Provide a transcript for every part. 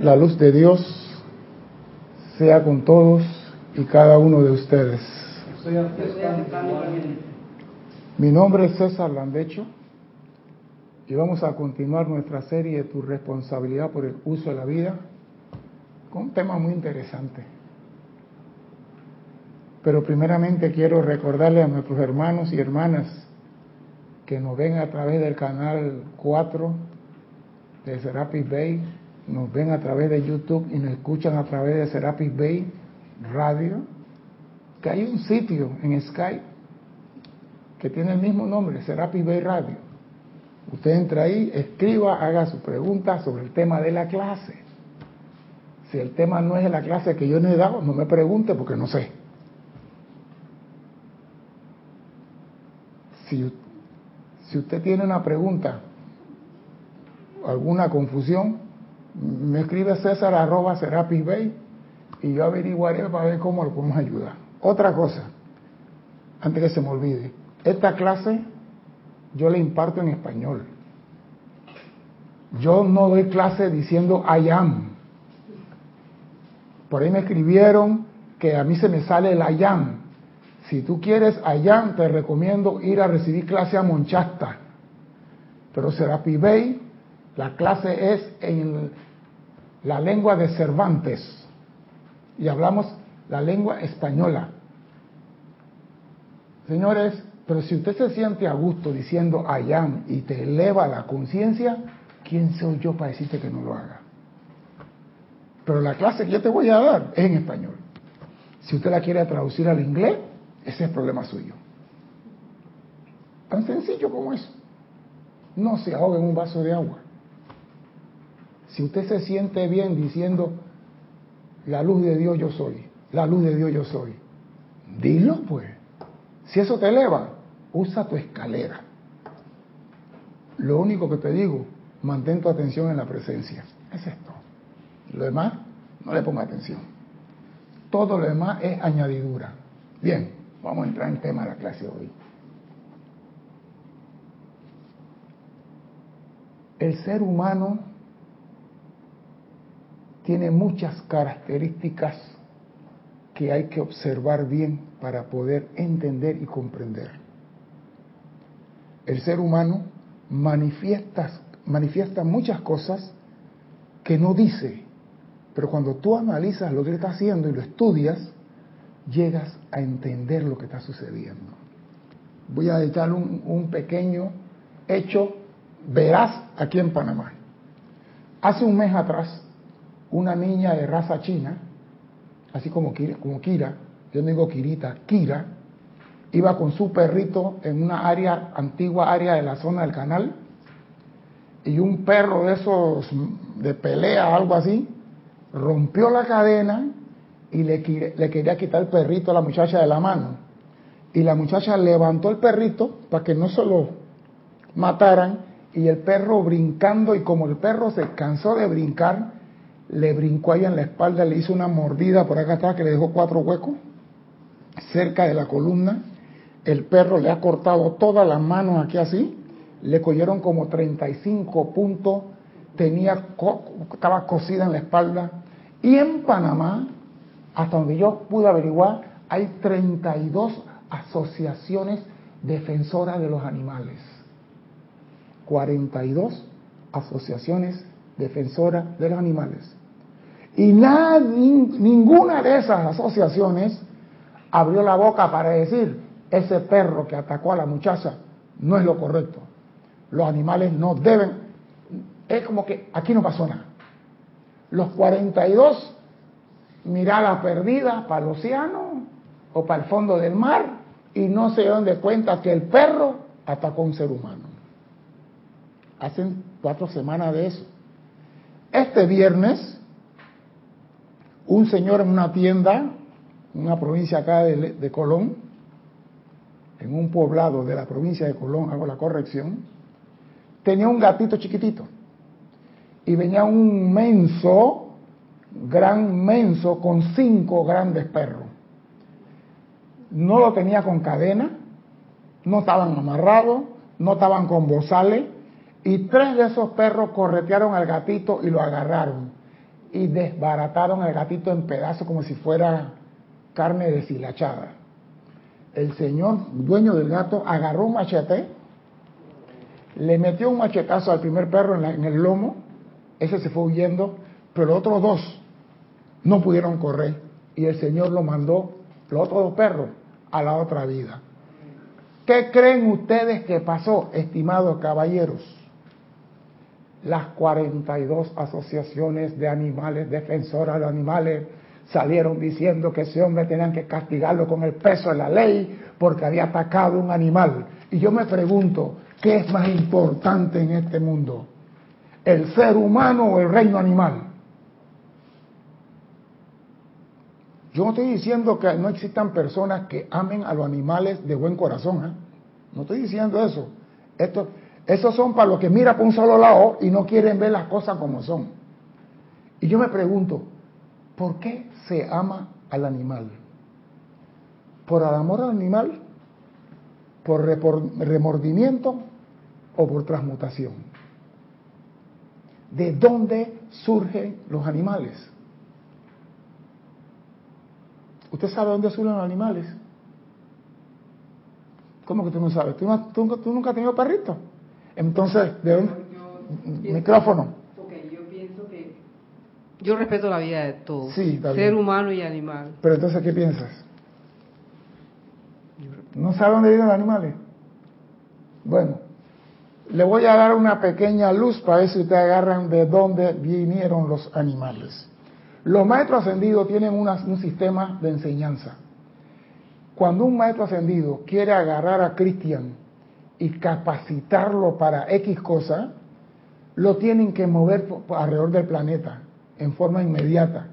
La luz de Dios sea con todos y cada uno de ustedes. Mi nombre es César Landecho y vamos a continuar nuestra serie Tu responsabilidad por el uso de la vida con un tema muy interesante. Pero primeramente quiero recordarle a nuestros hermanos y hermanas que nos ven a través del canal 4 de Serapis Bay, nos ven a través de YouTube y nos escuchan a través de Serapis Bay Radio, que hay un sitio en Skype que tiene el mismo nombre, Serapis Bay Radio. Usted entra ahí, escriba, haga su pregunta sobre el tema de la clase. Si el tema no es de la clase que yo no he dado, no me pregunte porque no sé. Si, si usted tiene una pregunta, alguna confusión, me escribe César arroba Serapis Bay y yo averiguaré para ver cómo lo podemos ayudar. Otra cosa, antes que se me olvide, esta clase yo la imparto en español. Yo no doy clase diciendo I. Por ahí me escribieron que a mí se me sale el I. Si tú quieres I te recomiendo ir a recibir clase a Monchasta. Pero Serapis Bay, la clase es en la lengua de Cervantes y hablamos la lengua española. Señores, pero si usted se siente a gusto diciendo am y te eleva la conciencia, ¿quién soy yo para decirte que no lo haga? Pero la clase que yo te voy a dar es en español. Si usted la quiere traducir al inglés, ese es problema suyo. Tan sencillo como eso. No se ahogue en un vaso de agua. Si usted se siente bien diciendo, la luz de Dios yo soy, la luz de Dios yo soy, dilo pues. Si eso te eleva, usa tu escalera. Lo único que te digo, mantén tu atención en la presencia. Es esto. Lo demás, no le ponga atención. Todo lo demás es añadidura. Bien, vamos a entrar en tema de la clase de hoy. El ser humano tiene muchas características que hay que observar bien para poder entender y comprender. El ser humano manifiesta, manifiesta muchas cosas que no dice, pero cuando tú analizas lo que está haciendo y lo estudias, llegas a entender lo que está sucediendo. Voy a echar un, un pequeño hecho veraz aquí en Panamá. Hace un mes atrás, una niña de raza china, así como Kira, como Kira, yo no digo Kirita, Kira, iba con su perrito en una área, antigua área de la zona del canal, y un perro de esos de pelea, algo así, rompió la cadena y le, le quería quitar el perrito a la muchacha de la mano. Y la muchacha levantó el perrito para que no se lo mataran y el perro brincando y como el perro se cansó de brincar, le brincó ahí en la espalda, le hizo una mordida por acá atrás que le dejó cuatro huecos cerca de la columna. El perro le ha cortado todas las manos aquí así, le cogieron como 35 puntos, tenía, estaba cosida en la espalda. Y en Panamá, hasta donde yo pude averiguar, hay 32 asociaciones defensoras de los animales. 42 asociaciones defensoras de los animales. Y ninguna de esas asociaciones abrió la boca para decir, ese perro que atacó a la muchacha no es lo correcto. Los animales no deben, es como que aquí no pasó nada. Los 42 miradas perdidas para el océano o para el fondo del mar y no se dieron de cuenta que el perro atacó a un ser humano. Hacen cuatro semanas de eso. Este viernes un señor en una tienda, en una provincia acá de, Colón, en un poblado de la provincia de Colón, hago la corrección, tenía un gatito chiquitito. Y venía un menso, gran menso, con cinco grandes perros. No lo tenía con cadena, no estaban amarrados, no estaban con bozales, y tres de esos perros corretearon al gatito y lo agarraron y desbarataron al gatito en pedazos como si fuera carne deshilachada. El señor dueño del gato agarró un machete, le metió un machetazo al primer perro en, el lomo, ese se fue huyendo, pero los otros dos no pudieron correr y el Señor lo mandó, los otros dos perros, a la otra vida. ¿Qué creen ustedes que pasó, estimados caballeros? Las 42 asociaciones de animales, defensoras de animales, salieron diciendo que ese hombre tenían que castigarlo con el peso de la ley porque había atacado un animal. Y yo me pregunto, ¿qué es más importante en este mundo? ¿El ser humano o el reino animal? Yo no estoy diciendo que no existan personas que amen a los animales de buen corazón. ¿eh? No estoy diciendo eso. Esto, esos son para los que miran por un solo lado y no quieren ver las cosas como son. Y yo me pregunto, ¿por qué se ama al animal? ¿Por el amor al animal? ¿Por remordimiento o por transmutación? ¿De dónde surgen los animales? ¿Usted sabe dónde surgen los animales? ¿Cómo que tú no sabes? ¿Tú, nunca has tenido perrito? Entonces, ¿de dónde? Micrófono. Okay, yo pienso que yo respeto la vida de todos, sí, ser humano y animal. Pero entonces, ¿qué piensas? ¿No sabe dónde viven los animales? Bueno, le voy a dar una pequeña luz para ver si ustedes agarran de dónde vinieron los animales. Los maestros ascendidos tienen un sistema de enseñanza. Cuando un maestro ascendido quiere agarrar a Cristian y capacitarlo para X cosa, lo tienen que mover alrededor del planeta en forma inmediata.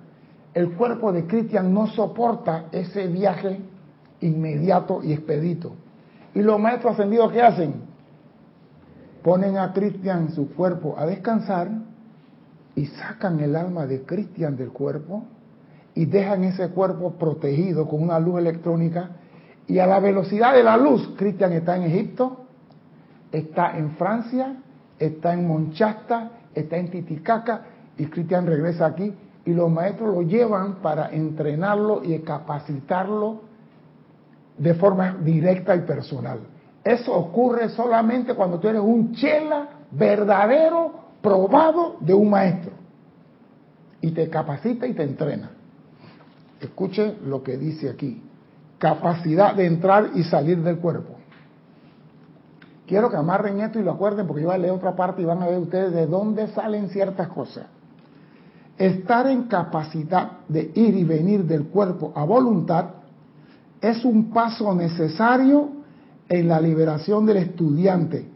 El cuerpo de Cristian no soporta ese viaje inmediato y expedito. ¿Y los maestros ascendidos qué hacen? Ponen a Cristian su cuerpo a descansar y sacan el alma de Cristian del cuerpo y dejan ese cuerpo protegido con una luz electrónica y a la velocidad de la luz, Cristian está en Egipto, está en Francia, está en Monchasta, está en Titicaca y Cristian regresa aquí y los maestros lo llevan para entrenarlo y capacitarlo de forma directa y personal. Eso ocurre solamente cuando tú eres un chela verdadero probado de un maestro y te capacita y te entrena. Escuche lo que dice aquí. Capacidad de entrar y salir del cuerpo. Quiero que amarren esto y lo acuerden porque yo voy a leer otra parte y van a ver ustedes de dónde salen ciertas cosas. Estar en capacidad de ir y venir del cuerpo a voluntad es un paso necesario en la liberación del estudiante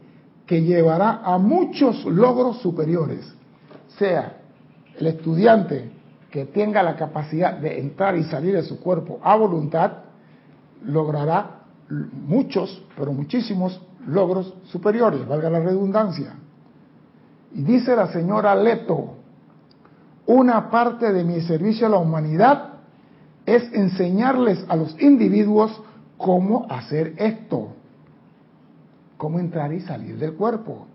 que llevará a muchos logros superiores, sea el estudiante que tenga la capacidad de entrar y salir de su cuerpo a voluntad, logrará muchos, pero muchísimos logros superiores, valga la redundancia. Y dice la señora Leto, una parte de mi servicio a la humanidad es enseñarles a los individuos cómo hacer esto cómo entrar y salir del cuerpo.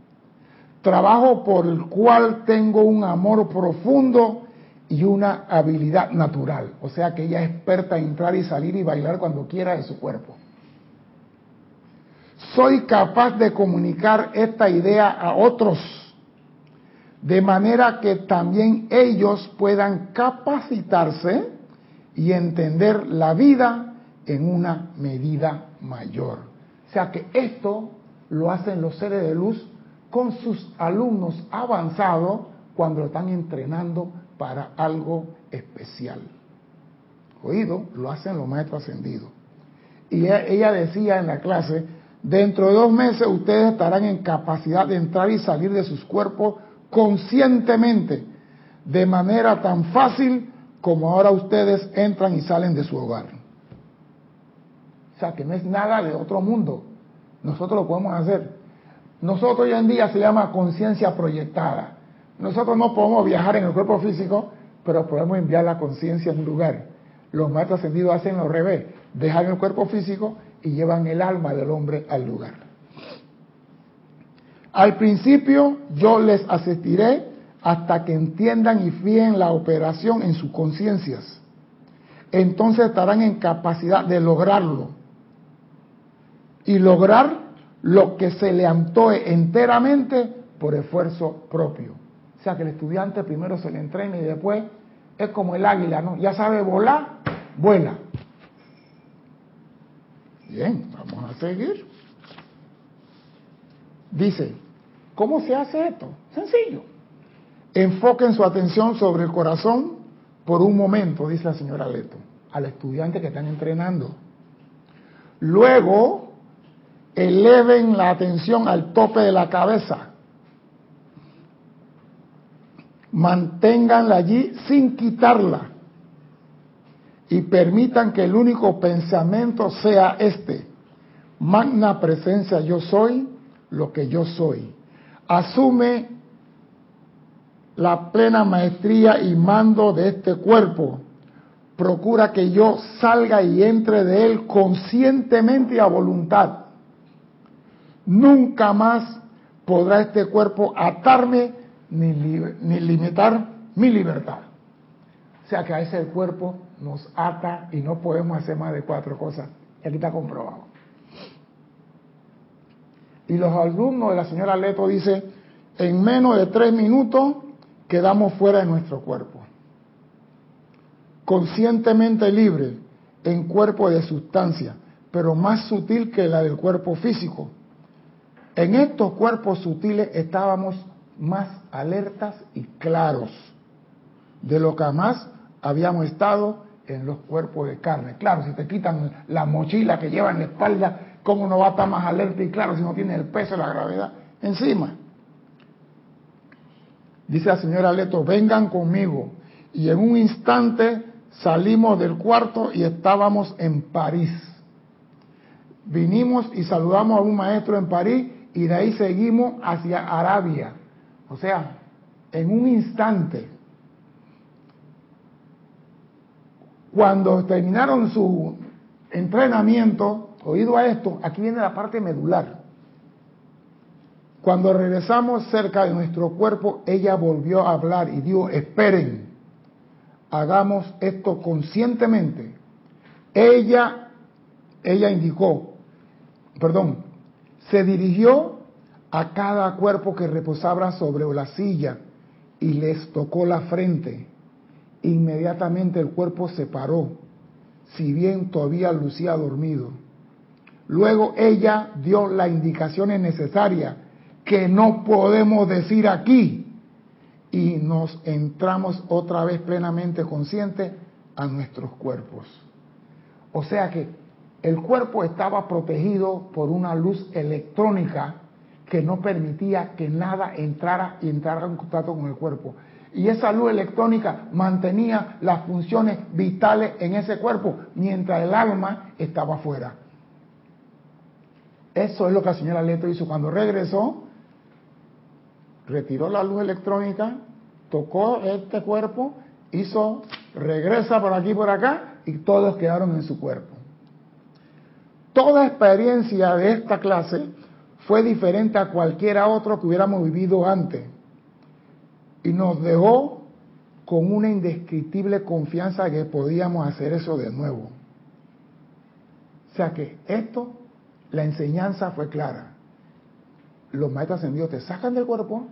Trabajo por el cual tengo un amor profundo y una habilidad natural. O sea que ella es experta en entrar y salir y bailar cuando quiera de su cuerpo. Soy capaz de comunicar esta idea a otros de manera que también ellos puedan capacitarse y entender la vida en una medida mayor. O sea que esto lo hacen los seres de luz con sus alumnos avanzados cuando lo están entrenando para algo especial. Oído, lo hacen los maestros ascendidos. Y ella decía en la clase, dentro de dos meses ustedes estarán en capacidad de entrar y salir de sus cuerpos conscientemente, de manera tan fácil como ahora ustedes entran y salen de su hogar. O sea, que no es nada de otro mundo. Nosotros lo podemos hacer. Nosotros hoy en día se llama conciencia proyectada. Nosotros no podemos viajar en el cuerpo físico, pero podemos enviar la conciencia en un lugar. Los maestros ascendidos hacen lo revés, dejan el cuerpo físico y llevan el alma del hombre al lugar. Al principio yo les asistiré hasta que entiendan y fíen la operación en sus conciencias. Entonces estarán en capacidad de lograrlo. Y lograr lo que se le antoe enteramente por esfuerzo propio. O sea que el estudiante primero se le entrena y después es como el águila, ¿no? Ya sabe volar, vuela. Bien, vamos a seguir. Dice, ¿cómo se hace esto? Sencillo. Enfoquen su atención sobre el corazón por un momento, dice la señora Leto, al estudiante que están entrenando. Luego, eleven la atención al tope de la cabeza. Manténganla allí sin quitarla y permitan que el único pensamiento sea este. Magna presencia yo soy lo que yo soy. Asume la plena maestría y mando de este cuerpo. Procura que yo salga y entre de él conscientemente y a voluntad. Nunca más podrá este cuerpo atarme ni, ni limitar mi libertad. O sea que a ese cuerpo nos ata y no podemos hacer más de cuatro cosas. Y aquí está comprobado. Y los alumnos de la señora Leto dice, en menos de tres minutos quedamos fuera de nuestro cuerpo. Conscientemente libre en cuerpo de sustancia, pero más sutil que la del cuerpo físico. En estos cuerpos sutiles estábamos más alertas y claros de lo que más habíamos estado en los cuerpos de carne. Claro, si te quitan la mochila que lleva en la espalda, ¿cómo no va a estar más alerta y claro si no tiene el peso y la gravedad encima? Dice la señora Leto, vengan conmigo. Y en un instante salimos del cuarto y estábamos en París. Vinimos y saludamos a un maestro en París y de ahí seguimos hacia Arabia. O sea, en un instante Cuando terminaron su entrenamiento, oído a esto, aquí viene la parte medular. Cuando regresamos cerca de nuestro cuerpo, ella volvió a hablar y dijo, esperen, hagamos esto conscientemente. Ella, ella indicó, perdón, se dirigió a cada cuerpo que reposaba sobre la silla y les tocó la frente Inmediatamente el cuerpo se paró, si bien todavía lucía dormido. Luego ella dio las indicaciones necesarias que no podemos decir aquí y nos entramos otra vez plenamente conscientes a nuestros cuerpos. O sea que el cuerpo estaba protegido por una luz electrónica que no permitía que nada entrara y entrara en contacto con el cuerpo y esa luz electrónica mantenía las funciones vitales en ese cuerpo mientras el alma estaba afuera. Eso es lo que la señora Leto hizo cuando regresó, retiró la luz electrónica, tocó este cuerpo, hizo, regresa por aquí por acá y todos quedaron en su cuerpo. Toda experiencia de esta clase fue diferente a cualquiera otro que hubiéramos vivido antes y nos dejó con una indescriptible confianza que podíamos hacer eso de nuevo. O sea que esto, la enseñanza fue clara. Los maestros ascendidos te sacan del cuerpo,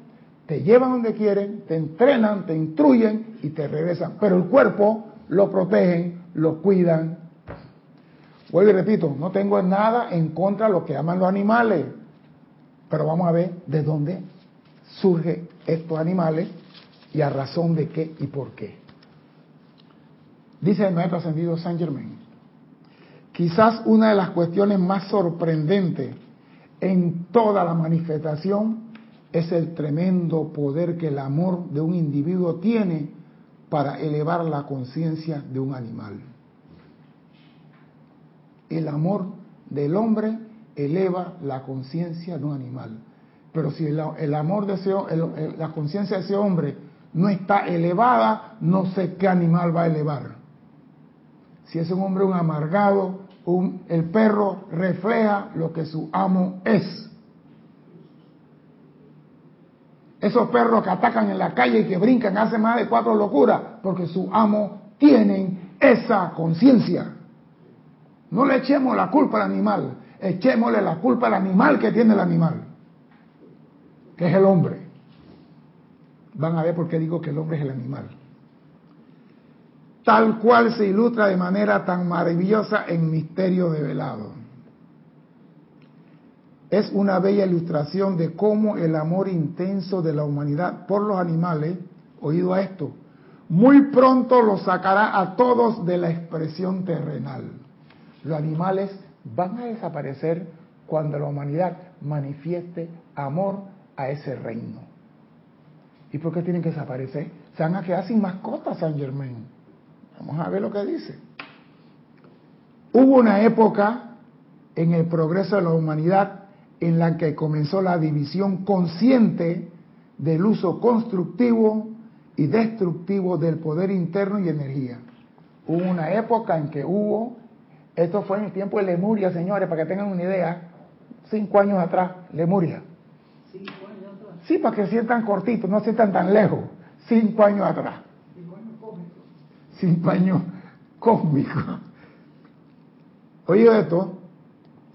te llevan donde quieren, te entrenan, te instruyen y te regresan. Pero el cuerpo lo protegen, lo cuidan. Vuelvo y repito, no tengo nada en contra de lo que aman los animales. Pero vamos a ver de dónde surgen estos animales y a razón de qué y por qué. Dice el maestro ascendido Saint Germain, quizás una de las cuestiones más sorprendentes en toda la manifestación es el tremendo poder que el amor de un individuo tiene para elevar la conciencia de un animal. El amor del hombre eleva la conciencia de un animal. Pero si el, amor de ese, la conciencia de ese hombre no está elevada, no sé qué animal va a elevar. Si es un hombre un amargado, el perro refleja lo que su amo es. Esos perros que atacan en la calle y que brincan hacen más de cuatro locuras porque su amo tienen esa conciencia. No le echemos la culpa al animal, echémosle la culpa al animal que tiene el animal, que es el hombre. Van a ver por qué digo que el hombre es el animal. Tal cual se ilustra de manera tan maravillosa en Misterio de Velado. Es una bella ilustración de cómo el amor intenso de la humanidad por los animales, oído a esto, muy pronto los sacará a todos de la expresión terrenal. Los animales van a desaparecer cuando la humanidad manifieste amor a ese reino. ¿Y por qué tienen que desaparecer? Se van a quedar sin mascotas, San Germain. Vamos a ver lo que dice. Hubo una época en el progreso de la humanidad en la que comenzó la división consciente del uso constructivo y destructivo del poder interno y energía. Hubo una época en que hubo, esto fue en el tiempo de Lemuria, señores, para que tengan una idea, cinco años atrás, Lemuria. Sí, para que sientan cortitos, no sientan tan lejos, cinco años atrás. Cinco años cósmicos. Cinco años cósmicos. Oye esto,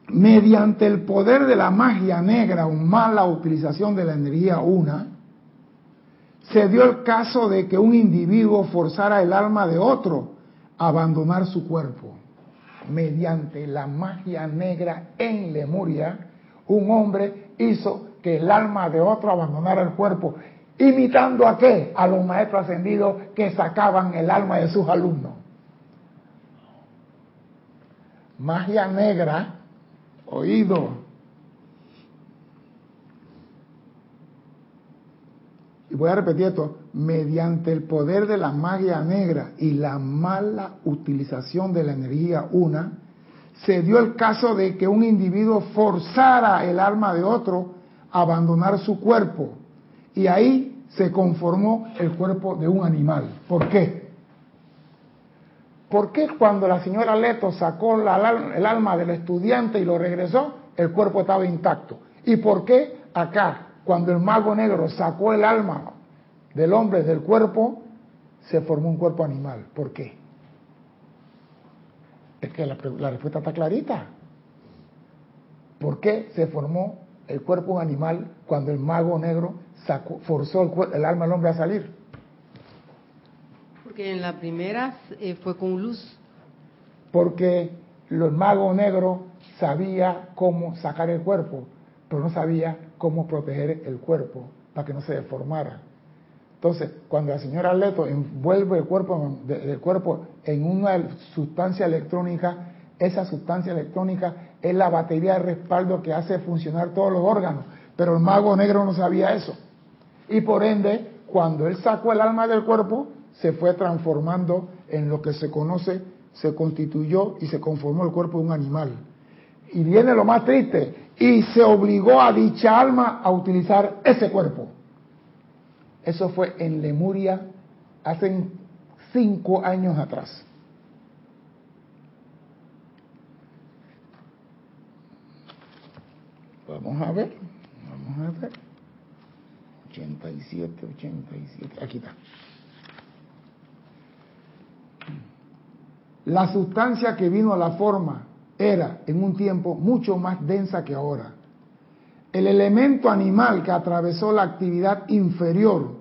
mediante el poder de la magia negra o mala utilización de la energía una, se dio el caso de que un individuo forzara el alma de otro a abandonar su cuerpo. Mediante la magia negra en Lemuria, un hombre hizo que el alma de otro abandonara el cuerpo, imitando a qué? A los maestros ascendidos que sacaban el alma de sus alumnos. Magia negra, oído, y voy a repetir esto, mediante el poder de la magia negra y la mala utilización de la energía una, se dio el caso de que un individuo forzara el alma de otro abandonar su cuerpo y ahí se conformó el cuerpo de un animal. ¿Por qué? ¿Por qué cuando la señora Leto sacó el alma del estudiante y lo regresó, el cuerpo estaba intacto? ¿Y por qué acá cuando el mago negro sacó el alma del hombre del cuerpo, se formó un cuerpo animal. ¿Por qué? Es que la, respuesta está clarita. ¿Por qué se formó el cuerpo animal cuando el mago negro sacó, forzó el, alma del hombre a salir? Porque en la primera eh, fue con luz. Porque el mago negro sabía cómo sacar el cuerpo, pero no sabía cómo proteger el cuerpo para que no se deformara. Entonces, cuando la señora Leto envuelve el cuerpo, el cuerpo en una sustancia electrónica, esa sustancia electrónica es la batería de respaldo que hace funcionar todos los órganos. Pero el mago negro no sabía eso. Y por ende, cuando él sacó el alma del cuerpo, se fue transformando en lo que se conoce, se constituyó y se conformó el cuerpo de un animal. Y viene lo más triste, y se obligó a dicha alma a utilizar ese cuerpo. Eso fue en Lemuria hace cinco años atrás. Vamos a ver, vamos a ver. 87, 87, aquí está. La sustancia que vino a la forma era en un tiempo mucho más densa que ahora. El elemento animal que atravesó la actividad inferior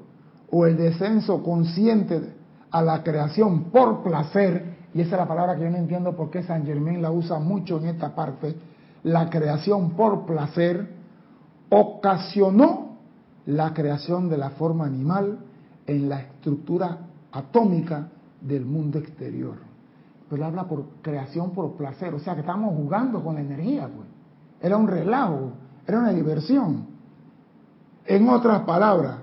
o el descenso consciente a la creación por placer, y esa es la palabra que yo no entiendo por qué San Germán la usa mucho en esta parte, la creación por placer, ocasionó la creación de la forma animal en la estructura atómica del mundo exterior pero habla por creación por placer, o sea que estamos jugando con la energía, pues. Era un relajo, era una diversión. En otras palabras,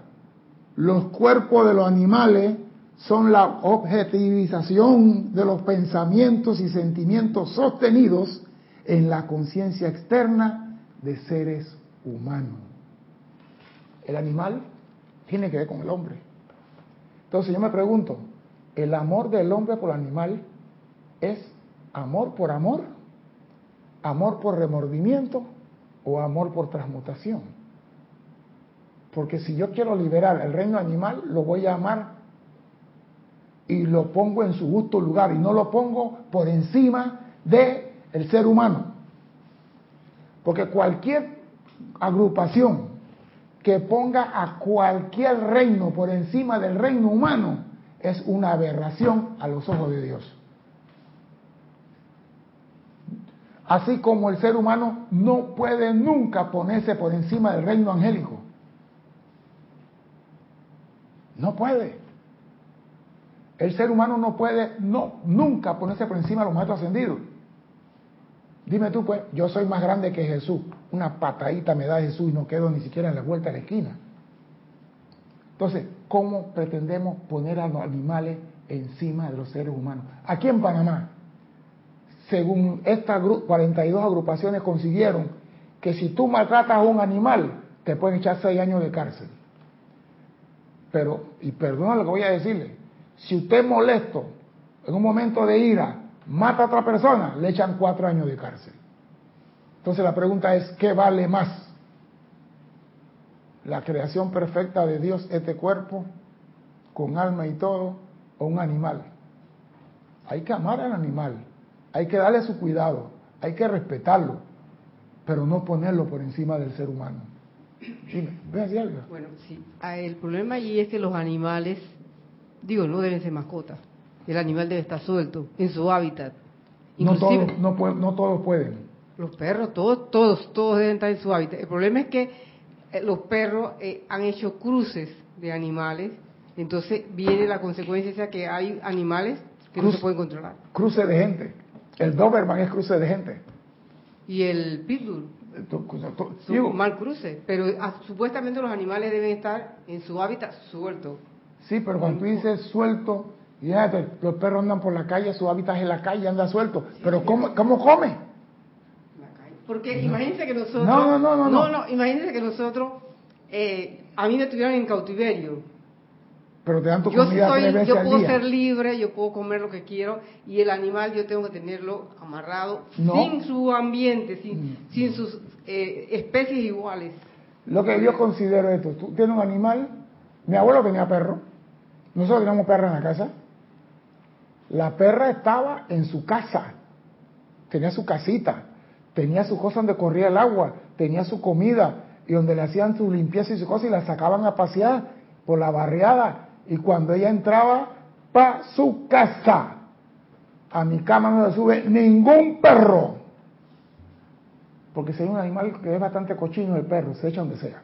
los cuerpos de los animales son la objetivización de los pensamientos y sentimientos sostenidos en la conciencia externa de seres humanos. El animal tiene que ver con el hombre. Entonces yo me pregunto, ¿el amor del hombre por el animal ¿Es amor por amor? ¿Amor por remordimiento? ¿O amor por transmutación? Porque si yo quiero liberar el reino animal, lo voy a amar y lo pongo en su justo lugar y no lo pongo por encima del el ser humano. Porque cualquier agrupación que ponga a cualquier reino por encima del reino humano es una aberración a los ojos de Dios. Así como el ser humano no puede nunca ponerse por encima del reino angélico. No puede. El ser humano no puede no, nunca ponerse por encima de los maestros ascendidos. Dime tú, pues, yo soy más grande que Jesús. Una patadita me da Jesús y no quedo ni siquiera en la vuelta de la esquina. Entonces, ¿cómo pretendemos poner a los animales encima de los seres humanos? Aquí en Panamá, según estas 42 agrupaciones consiguieron que si tú maltratas a un animal, te pueden echar seis años de cárcel. Pero, y perdona lo que voy a decirle, si usted molesto en un momento de ira mata a otra persona, le echan cuatro años de cárcel. Entonces la pregunta es, ¿qué vale más? ¿La creación perfecta de Dios, este cuerpo, con alma y todo, o un animal? Hay que amar al animal, hay que darle su cuidado, hay que respetarlo, pero no ponerlo por encima del ser humano. Algo. Bueno, sí. Ah, el problema allí es que los animales, digo, no deben ser mascotas. El animal debe estar suelto, en su hábitat. no todos, no, todos pueden. Los perros, todos, todos, todos deben estar en su hábitat. El problema es que eh, los perros eh, han hecho cruces de animales, entonces viene la consecuencia de que hay animales que no se pueden controlar. Cruce de gente. El Doberman es cruce de gente. Y el Pitbull. Son mal cruce, pero ah, supuestamente los animales deben estar en su hábitat suelto. Sí, pero cuando tú dices suelto, ya, los perros andan por la calle, su hábitat es la calle, anda suelto. pero ¿cómo, ¿cómo come? Porque imagínense que nosotros... No, no, no, no. No, imagínense que nosotros, eh, a mí me tuvieron en cautiverio. Pero te dan tu yo comida Yo puedo ser libre, yo puedo comer lo que quiero, y el animal yo tengo que tenerlo amarrado, sin su ambiente, sin, mm. sin sus eh, especies iguales. Lo que yo considero esto, tú tienes un animal, mi abuelo tenía perro, nosotros teníamos perro en la casa, la perra estaba en su casa, tenía su casita, tenía su cosa donde corría el agua, tenía su comida y donde le hacían su limpieza y su cosa y la sacaban a pasear por la barriada. Y cuando ella entraba para su casa, a mi cama no se sube ningún perro. Porque si hay un animal que es bastante cochino, el perro se echa donde sea.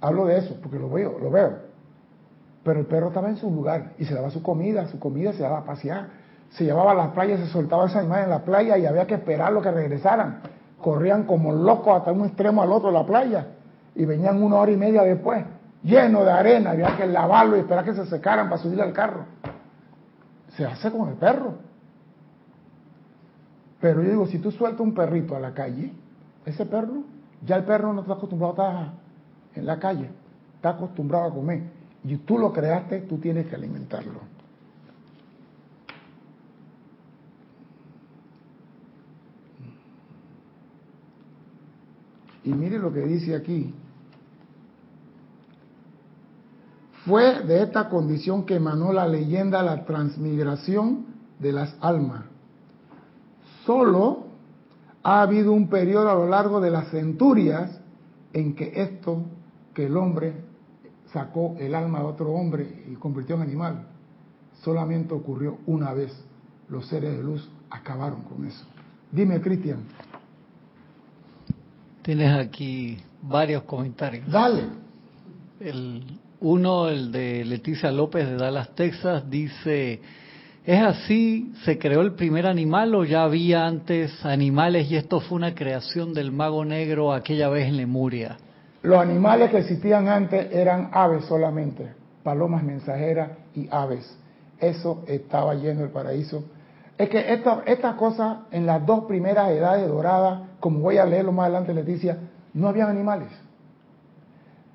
Hablo de eso porque lo veo, lo veo. Pero el perro estaba en su lugar y se daba su comida, su comida se daba a pasear. Se llevaba a la playa, se soltaba esa animal en la playa y había que esperar lo que regresaran. Corrían como locos hasta un extremo al otro de la playa y venían una hora y media después, lleno de arena, había que lavarlo y esperar que se secaran para subir al carro. Se hace con el perro. Pero yo digo, si tú sueltas un perrito a la calle, ese perro, ya el perro no está acostumbrado a estar en la calle, está acostumbrado a comer y tú lo creaste, tú tienes que alimentarlo. Y mire lo que dice aquí. Fue de esta condición que emanó la leyenda la transmigración de las almas. Solo ha habido un periodo a lo largo de las centurias en que esto que el hombre sacó el alma de otro hombre y convirtió en animal. Solamente ocurrió una vez. Los seres de luz acabaron con eso. Dime, Cristian. Tienes aquí varios comentarios. Dale. El, uno, el de Leticia López de Dallas, Texas, dice, ¿es así? ¿Se creó el primer animal o ya había antes animales y esto fue una creación del mago negro aquella vez en Lemuria? Los animales que existían antes eran aves solamente, palomas mensajeras y aves. Eso estaba lleno el paraíso. Es que estas cosas en las dos primeras edades doradas, como voy a leerlo más adelante, Leticia, no habían animales.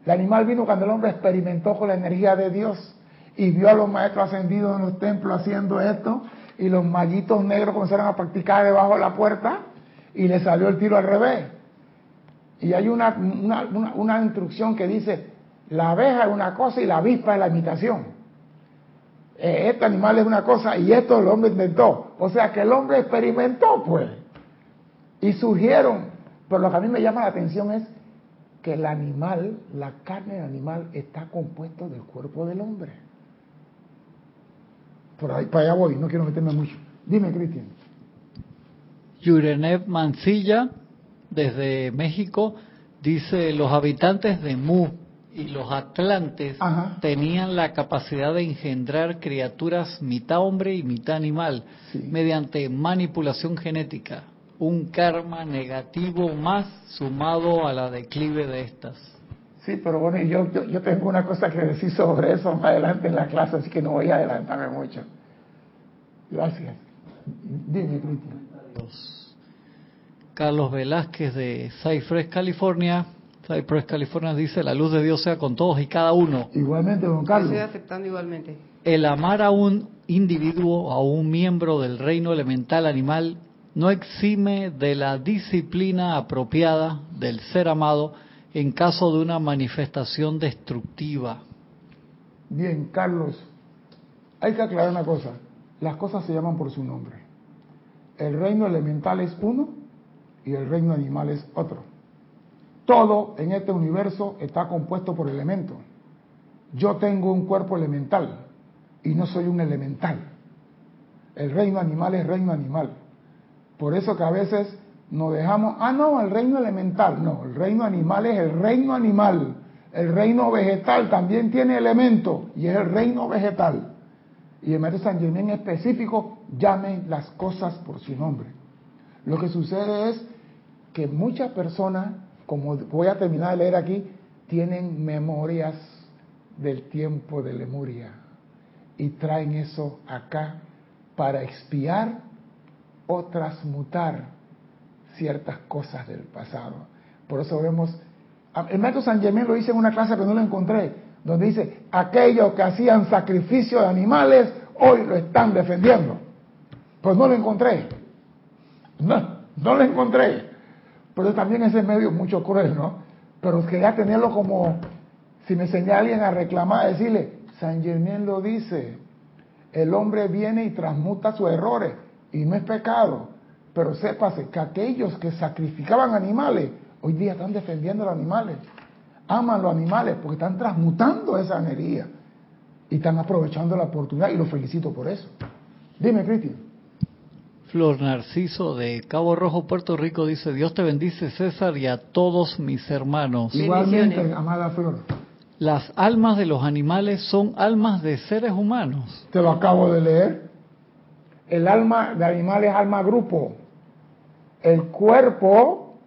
El animal vino cuando el hombre experimentó con la energía de Dios y vio a los maestros ascendidos en los templos haciendo esto y los mallitos negros comenzaron a practicar debajo de la puerta y le salió el tiro al revés. Y hay una, una, una, instrucción que dice, la abeja es una cosa y la avispa es la imitación. Eh, este animal es una cosa y esto el hombre inventó. O sea que el hombre experimentó, pues. Y surgieron. Pero lo que a mí me llama la atención es que el animal, la carne del animal, está compuesto del cuerpo del hombre. Por ahí, para allá voy, no quiero meterme mucho. Dime, Cristian. Yurenev Mancilla, desde México, dice, los habitantes de Mu y los atlantes tenían la capacidad de engendrar criaturas mitad hombre y mitad animal mediante manipulación genética un karma negativo más sumado a la declive de estas. Sí, pero bueno, yo, yo, tengo una cosa que decir sobre eso más adelante en la clase, así que no voy a adelantarme mucho. Gracias. Dime, Cristian. Carlos Velázquez de Cypress, California. Cypress, California dice, la luz de Dios sea con todos y cada uno. Igualmente, don Carlos. Estoy aceptando igualmente. El amar a un individuo, a un miembro del reino elemental animal, no exime de la disciplina apropiada del ser amado en caso de una manifestación destructiva. Bien, Carlos, hay que aclarar una cosa. Las cosas se llaman por su nombre. El reino elemental es uno y el reino animal es otro. Todo en este universo está compuesto por elementos. Yo tengo un cuerpo elemental y no soy un elemental. El reino animal es reino animal. Por eso que a veces nos dejamos, ah, no, el reino elemental. No, el reino animal es el reino animal. El reino vegetal también tiene elementos y es el reino vegetal. Y en de San Germán específico, llamen las cosas por su nombre. Lo que sucede es que muchas personas, como voy a terminar de leer aquí, tienen memorias del tiempo de Lemuria y traen eso acá para expiar o transmutar ciertas cosas del pasado. Por eso vemos, el maestro San Germán lo dice en una clase pero no lo encontré, donde dice, aquellos que hacían sacrificio de animales, hoy lo están defendiendo. Pues no lo encontré. No, no lo encontré. Pero también ese medio mucho cruel, ¿no? Pero quería tenerlo como, si me enseña alguien a reclamar, decirle, San Germán lo dice, el hombre viene y transmuta sus errores y no es pecado, pero sépase que aquellos que sacrificaban animales, hoy día están defendiendo a los animales, aman los animales porque están transmutando esa energía y están aprovechando la oportunidad y los felicito por eso. Dime, Cristian. Flor Narciso de Cabo Rojo, Puerto Rico dice, Dios te bendice César y a todos mis hermanos. Igualmente, amada Flor. Las almas de los animales son almas de seres humanos. Te lo acabo de leer. El alma de animal es alma grupo. El cuerpo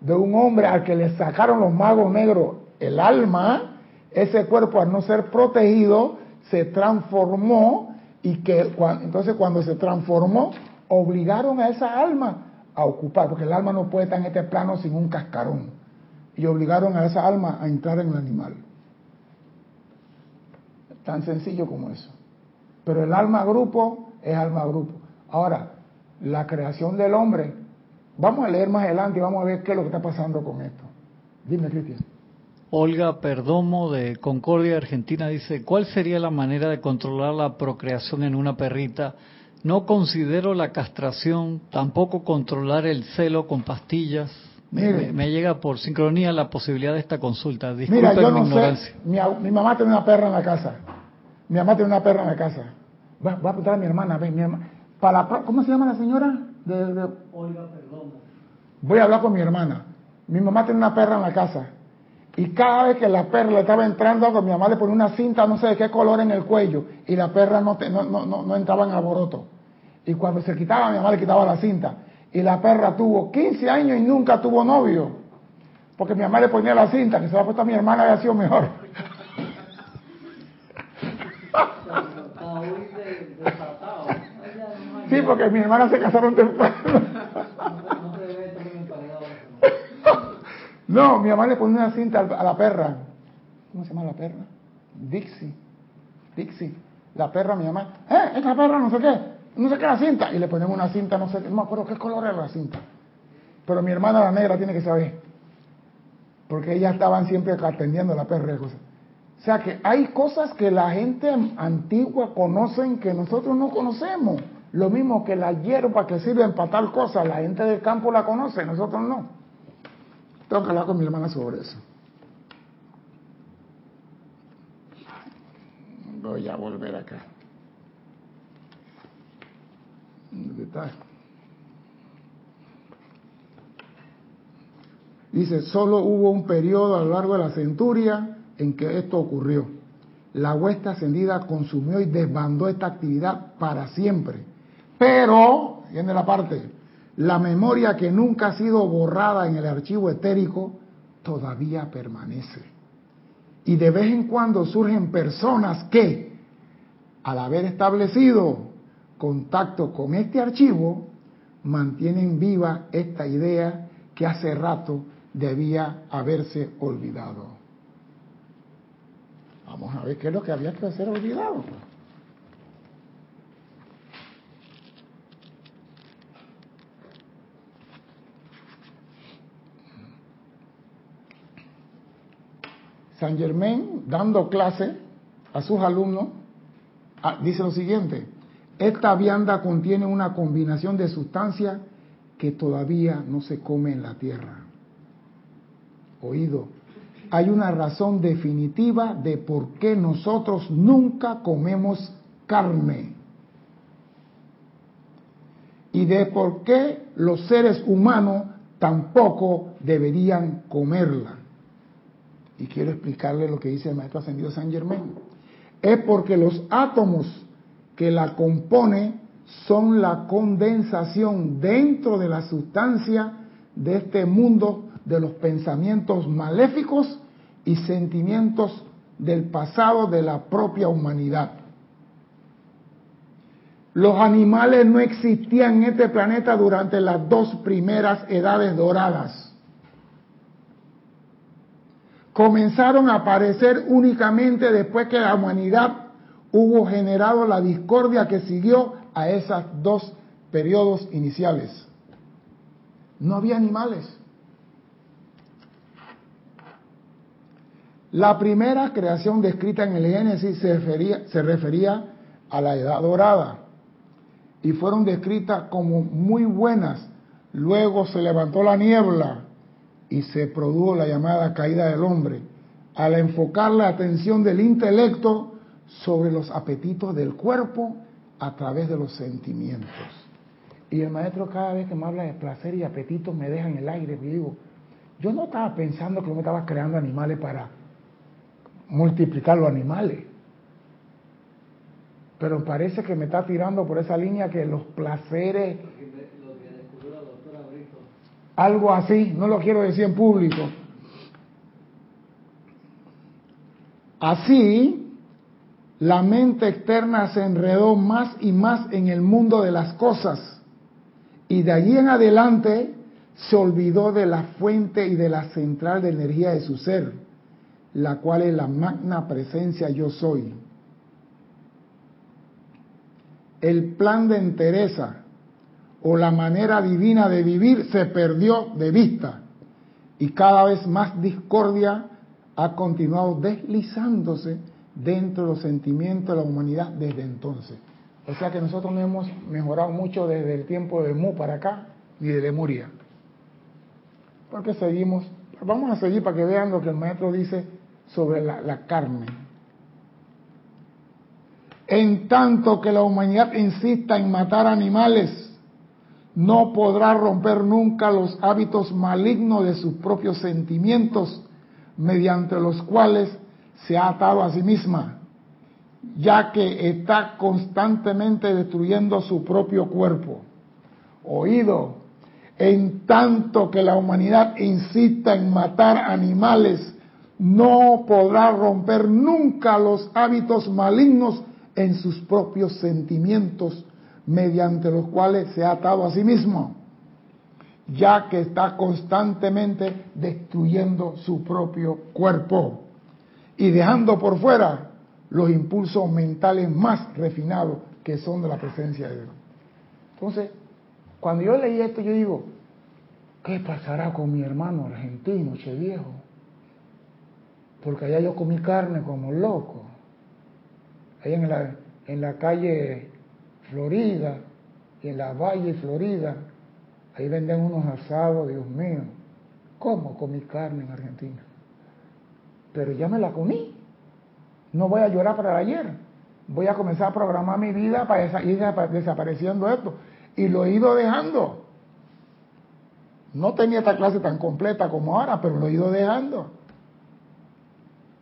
de un hombre al que le sacaron los magos negros el alma, ese cuerpo al no ser protegido se transformó y que entonces cuando se transformó obligaron a esa alma a ocupar, porque el alma no puede estar en este plano sin un cascarón, y obligaron a esa alma a entrar en el animal. Tan sencillo como eso. Pero el alma grupo es alma grupo. Ahora, la creación del hombre, vamos a leer más adelante y vamos a ver qué es lo que está pasando con esto. Dime, Cristian. Olga Perdomo de Concordia, Argentina, dice, ¿cuál sería la manera de controlar la procreación en una perrita? No considero la castración, tampoco controlar el celo con pastillas. Me, llega por sincronía la posibilidad de esta consulta. Disculpen mira, yo no mi ignorancia. mi, mi, mamá tiene una perra en la casa. Mi mamá tiene una perra en la casa. Voy, a preguntar a mi hermana, ven, mi hermana. Para, ¿Cómo se llama la señora? De, Oiga, perdón. Voy a hablar con mi hermana. Mi mamá tiene una perra en la casa. Y cada vez que la perra le estaba entrando mi mamá le ponía una cinta, no sé de qué color, en el cuello. Y la perra no, no, no, no entraba en alboroto. Y cuando se quitaba, mi mamá le quitaba la cinta. Y la perra tuvo 15 años y nunca tuvo novio. Porque mi mamá le ponía la cinta, que se la puesto a mi hermana había sido mejor. Sí, porque mi hermana se casaron temprano. No, mi mamá le pone una cinta a la perra. ¿Cómo se llama la perra? Dixie. Dixie. La perra, mi mamá. ¡Eh, esta perra no sé qué! No sé qué la cinta. Y le ponemos una cinta, no sé, no me acuerdo qué color era la cinta. Pero mi hermana la negra tiene que saber. porque ellas estaban siempre atendiendo la perra O sea que hay cosas que la gente antigua conocen que nosotros no conocemos. Lo mismo que la hierba que sirve para tal cosa, la gente del campo la conoce, nosotros no. Tengo que hablar con mi hermana sobre eso. Voy a volver acá. ¿Dónde? Dice, solo hubo un periodo a lo largo de la centuria en que esto ocurrió. La huesta ascendida consumió y desbandó esta actividad para siempre. Pero, viene la parte, la memoria que nunca ha sido borrada en el archivo etérico todavía permanece. Y de vez en cuando surgen personas que, al haber establecido contacto con este archivo, mantienen viva esta idea que hace rato debía haberse olvidado. Vamos a ver qué es lo que había que hacer olvidado. San Germain, dando clase a sus alumnos, ah, dice lo siguiente, esta vianda contiene una combinación de sustancias que todavía no se come en la tierra oído, hay una razón definitiva de por qué nosotros nunca comemos carne y de por qué los seres humanos tampoco deberían comerla. Y quiero explicarle lo que dice el maestro ascendido San Germán. Es porque los átomos que la compone son la condensación dentro de la sustancia de este mundo de los pensamientos maléficos y sentimientos del pasado de la propia humanidad. Los animales no existían en este planeta durante las dos primeras edades doradas. Comenzaron a aparecer únicamente después que la humanidad hubo generado la discordia que siguió a esos dos periodos iniciales. No había animales. La primera creación descrita en el Génesis se refería, se refería a la edad dorada y fueron descritas como muy buenas. Luego se levantó la niebla y se produjo la llamada caída del hombre al enfocar la atención del intelecto sobre los apetitos del cuerpo a través de los sentimientos. Y el maestro cada vez que me habla de placer y apetito me deja en el aire. Y digo, yo no estaba pensando que yo me estaba creando animales para multiplicar los animales. Pero parece que me está tirando por esa línea que los placeres... Algo así, no lo quiero decir en público. Así, la mente externa se enredó más y más en el mundo de las cosas y de allí en adelante se olvidó de la fuente y de la central de energía de su ser la cual es la magna presencia yo soy. El plan de entereza o la manera divina de vivir se perdió de vista y cada vez más discordia ha continuado deslizándose dentro de los sentimientos de la humanidad desde entonces. O sea que nosotros no hemos mejorado mucho desde el tiempo de Mu para acá, ni de Lemuria. Porque seguimos, vamos a seguir para que vean lo que el maestro dice sobre la, carne. En tanto que la humanidad insista en matar animales, no podrá romper nunca los hábitos malignos de sus propios sentimientos, mediante los cuales se ha atado a sí misma, ya que está constantemente destruyendo su propio cuerpo. Oído, en tanto que la humanidad insista en matar animales, no podrá romper nunca los hábitos malignos en sus propios sentimientos, mediante los cuales se ha atado a sí mismo, ya que está constantemente destruyendo su propio cuerpo y dejando por fuera los impulsos mentales más refinados que son de la presencia de Dios. Entonces, cuando yo leí esto, yo digo, ¿qué pasará con mi hermano argentino, che viejo? Porque allá yo comí carne como loco. Allá en la, en la calle Florida en la Valle Florida, ahí venden unos asados, Dios mío. ¿Cómo comí carne en Argentina? Pero ya me la comí. No voy a llorar para ayer. Voy a comenzar a programar mi vida para ir desapareciendo esto. Y lo he ido dejando. No tenía esta clase tan completa como ahora, pero lo he ido dejando.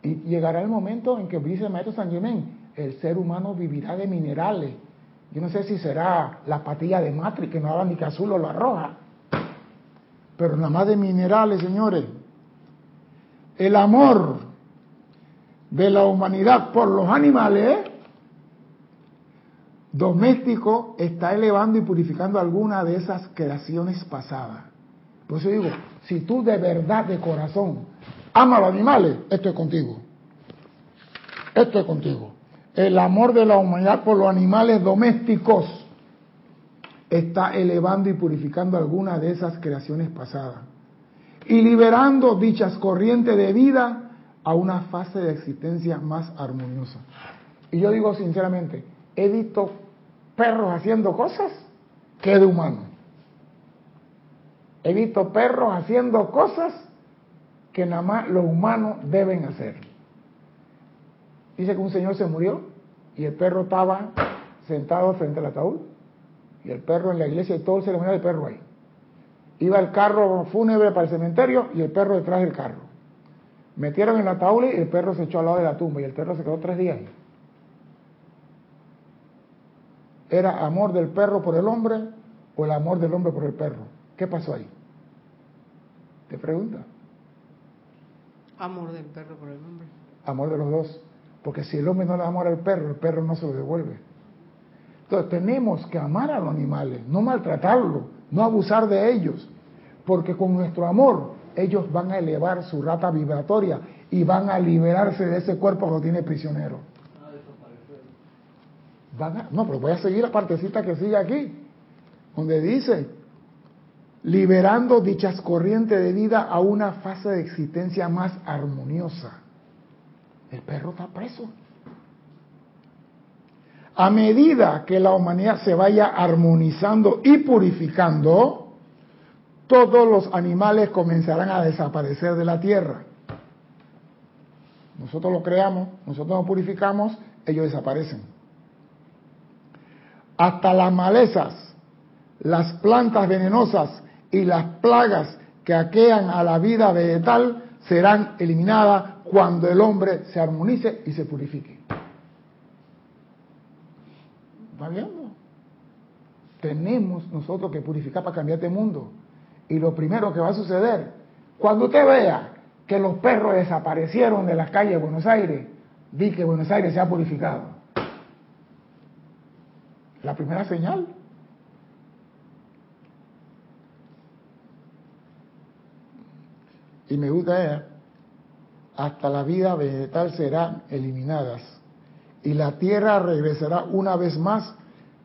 Y llegará el momento en que dice el maestro San Germán, el ser humano vivirá de minerales. Yo no sé si será la patilla de Matrix, que no habla ni que azul o la roja, pero nada más de minerales, señores. El amor de la humanidad por los animales doméstico está elevando y purificando alguna de esas creaciones pasadas. Por eso digo, si tú de verdad, de corazón, amas a los animales, esto es contigo. Esto es contigo. El amor de la humanidad por los animales domésticos está elevando y purificando alguna de esas creaciones pasadas y liberando dichas corrientes de vida a una fase de existencia más armoniosa. Y yo digo sinceramente, he visto perros haciendo cosas que de humanos. He visto perros haciendo cosas que nada más los humanos deben hacer. Dice que un señor se murió y el perro estaba sentado frente al ataúd y el perro en la iglesia y todo el ceremonia del perro ahí. Iba el carro fúnebre para el cementerio y el perro detrás del carro. Metieron en el ataúd y el perro se echó al lado de la tumba y el perro se quedó tres días ahí. ¿Era amor del perro por el hombre o el amor del hombre por el perro? ¿Qué pasó ahí? ¿Te pregunta? Amor del perro por el hombre. Amor de los dos. Porque si el hombre no le amor al perro, el perro no se lo devuelve. Entonces tenemos que amar a los animales, no maltratarlos, no abusar de ellos. Porque con nuestro amor ellos van a elevar su rata vibratoria y van a liberarse de ese cuerpo que lo tiene prisionero. Van a, no, pero voy a seguir la partecita que sigue aquí, donde dice, liberando dichas corrientes de vida a una fase de existencia más armoniosa. El perro está preso. A medida que la humanidad se vaya armonizando y purificando, todos los animales comenzarán a desaparecer de la tierra. Nosotros lo creamos, nosotros lo purificamos, ellos desaparecen. Hasta las malezas, las plantas venenosas y las plagas que aquean a la vida vegetal serán eliminadas cuando el hombre se armonice y se purifique. ¿Está viendo? Tenemos nosotros que purificar para cambiar este mundo. Y lo primero que va a suceder, cuando usted vea que los perros desaparecieron de las calles de Buenos Aires, di que Buenos Aires se ha purificado. La primera señal. y me gusta hasta la vida vegetal serán eliminadas y la tierra regresará una vez más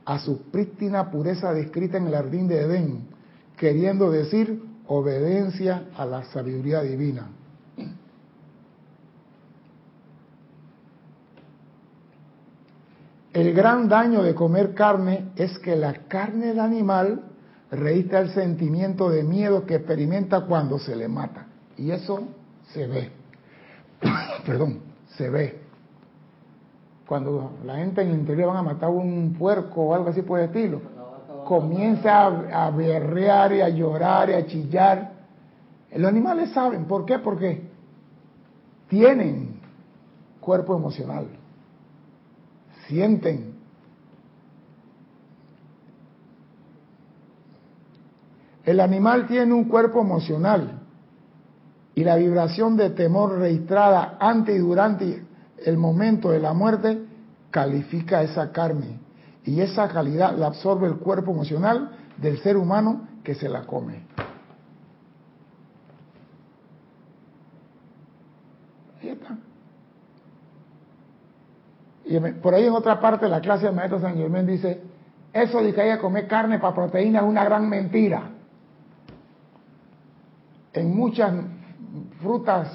a su prístina pureza descrita en el jardín de Edén, queriendo decir obediencia a la sabiduría divina. El gran daño de comer carne es que la carne del animal registra el sentimiento de miedo que experimenta cuando se le mata. Y eso se ve. Perdón, se ve. Cuando la gente en el interior van a matar un puerco o algo así por el estilo, comienza a, berrear y a llorar y a chillar. Los animales saben, ¿por qué? Porque tienen cuerpo emocional, sienten. El animal tiene un cuerpo emocional y la vibración de temor registrada antes y durante el momento de la muerte califica esa carne y esa calidad la absorbe el cuerpo emocional del ser humano que se la come. Ahí está. Por ahí en otra parte la clase del maestro San Germán dice, eso de que haya comer carne para proteína es una gran mentira. En muchas frutas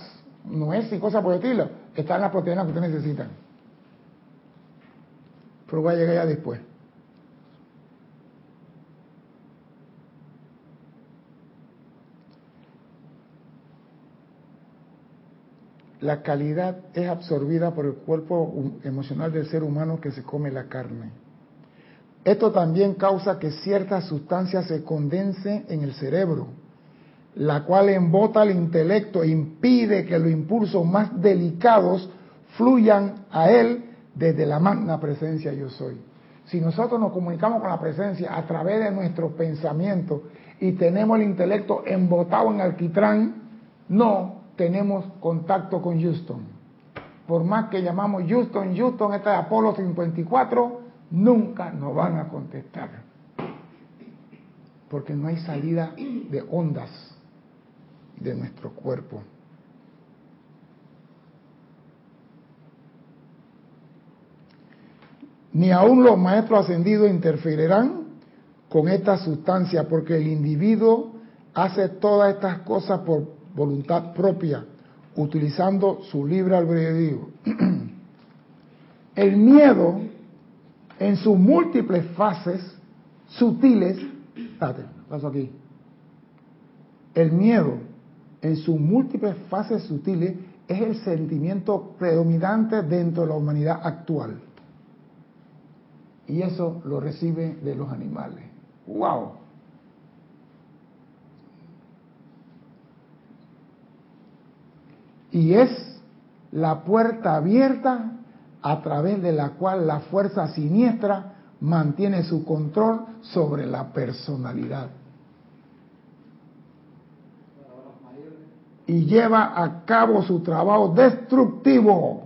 nueces y cosas por el estilo, están las proteínas que ustedes necesitan. Pero voy a llegar ya después. La calidad es absorbida por el cuerpo emocional del ser humano que se come la carne. Esto también causa que ciertas sustancias se condensen en el cerebro, la cual embota el intelecto e impide que los impulsos más delicados fluyan a él desde la magna presencia yo soy. Si nosotros nos comunicamos con la presencia a través de nuestro pensamiento y tenemos el intelecto embotado en alquitrán, no tenemos contacto con Houston. Por más que llamamos Houston, Houston, esta es Apolo 54, nunca nos van a contestar. Porque no hay salida de ondas de nuestro cuerpo. Ni aún los maestros ascendidos interferirán con esta sustancia, porque el individuo hace todas estas cosas por voluntad propia, utilizando su libre albedrío. El miedo en sus múltiples fases sutiles. El miedo en sus múltiples fases sutiles es el sentimiento predominante dentro de la humanidad actual. Y eso lo recibe de los animales. ¡Wow! Y es la puerta abierta a través de la cual la fuerza siniestra mantiene su control sobre la personalidad. Y lleva a cabo su trabajo destructivo.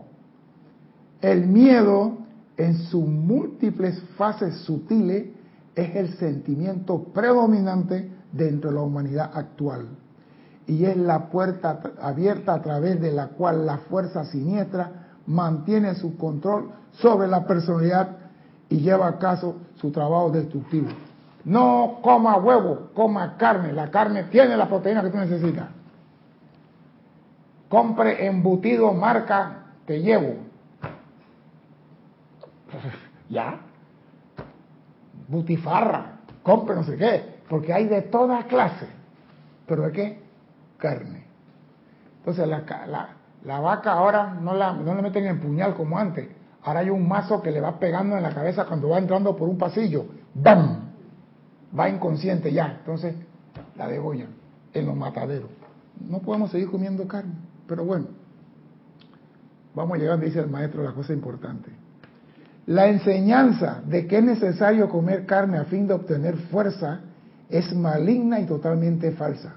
El miedo, en sus múltiples fases sutiles, es el sentimiento predominante dentro de la humanidad actual. Y es la puerta abierta a través de la cual la fuerza siniestra mantiene su control sobre la personalidad y lleva a cabo su trabajo destructivo. No coma huevo, coma carne. La carne tiene la proteína que tú necesitas. Compre embutido marca que llevo. ya. Butifarra. Compre no sé qué. Porque hay de toda clase. ¿Pero de qué? Carne. Entonces la, la, la vaca ahora no, la, no le meten en puñal como antes. Ahora hay un mazo que le va pegando en la cabeza cuando va entrando por un pasillo. ¡Bam! Va inconsciente ya. Entonces la degollan en los mataderos. No podemos seguir comiendo carne. Pero bueno, vamos a llegar, dice el maestro, la cosa importante. La enseñanza de que es necesario comer carne a fin de obtener fuerza es maligna y totalmente falsa.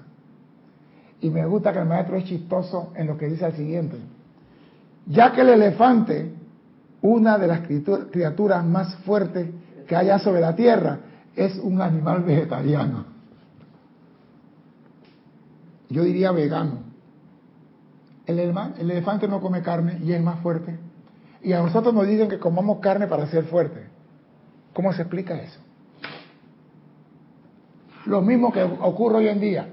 Y me gusta que el maestro es chistoso en lo que dice al siguiente. Ya que el elefante, una de las criaturas más fuertes que haya sobre la tierra, es un animal vegetariano. Yo diría vegano. El, el elefante no come carne y es más fuerte. Y a nosotros nos dicen que comamos carne para ser fuerte. ¿Cómo se explica eso? Lo mismo que ocurre hoy en día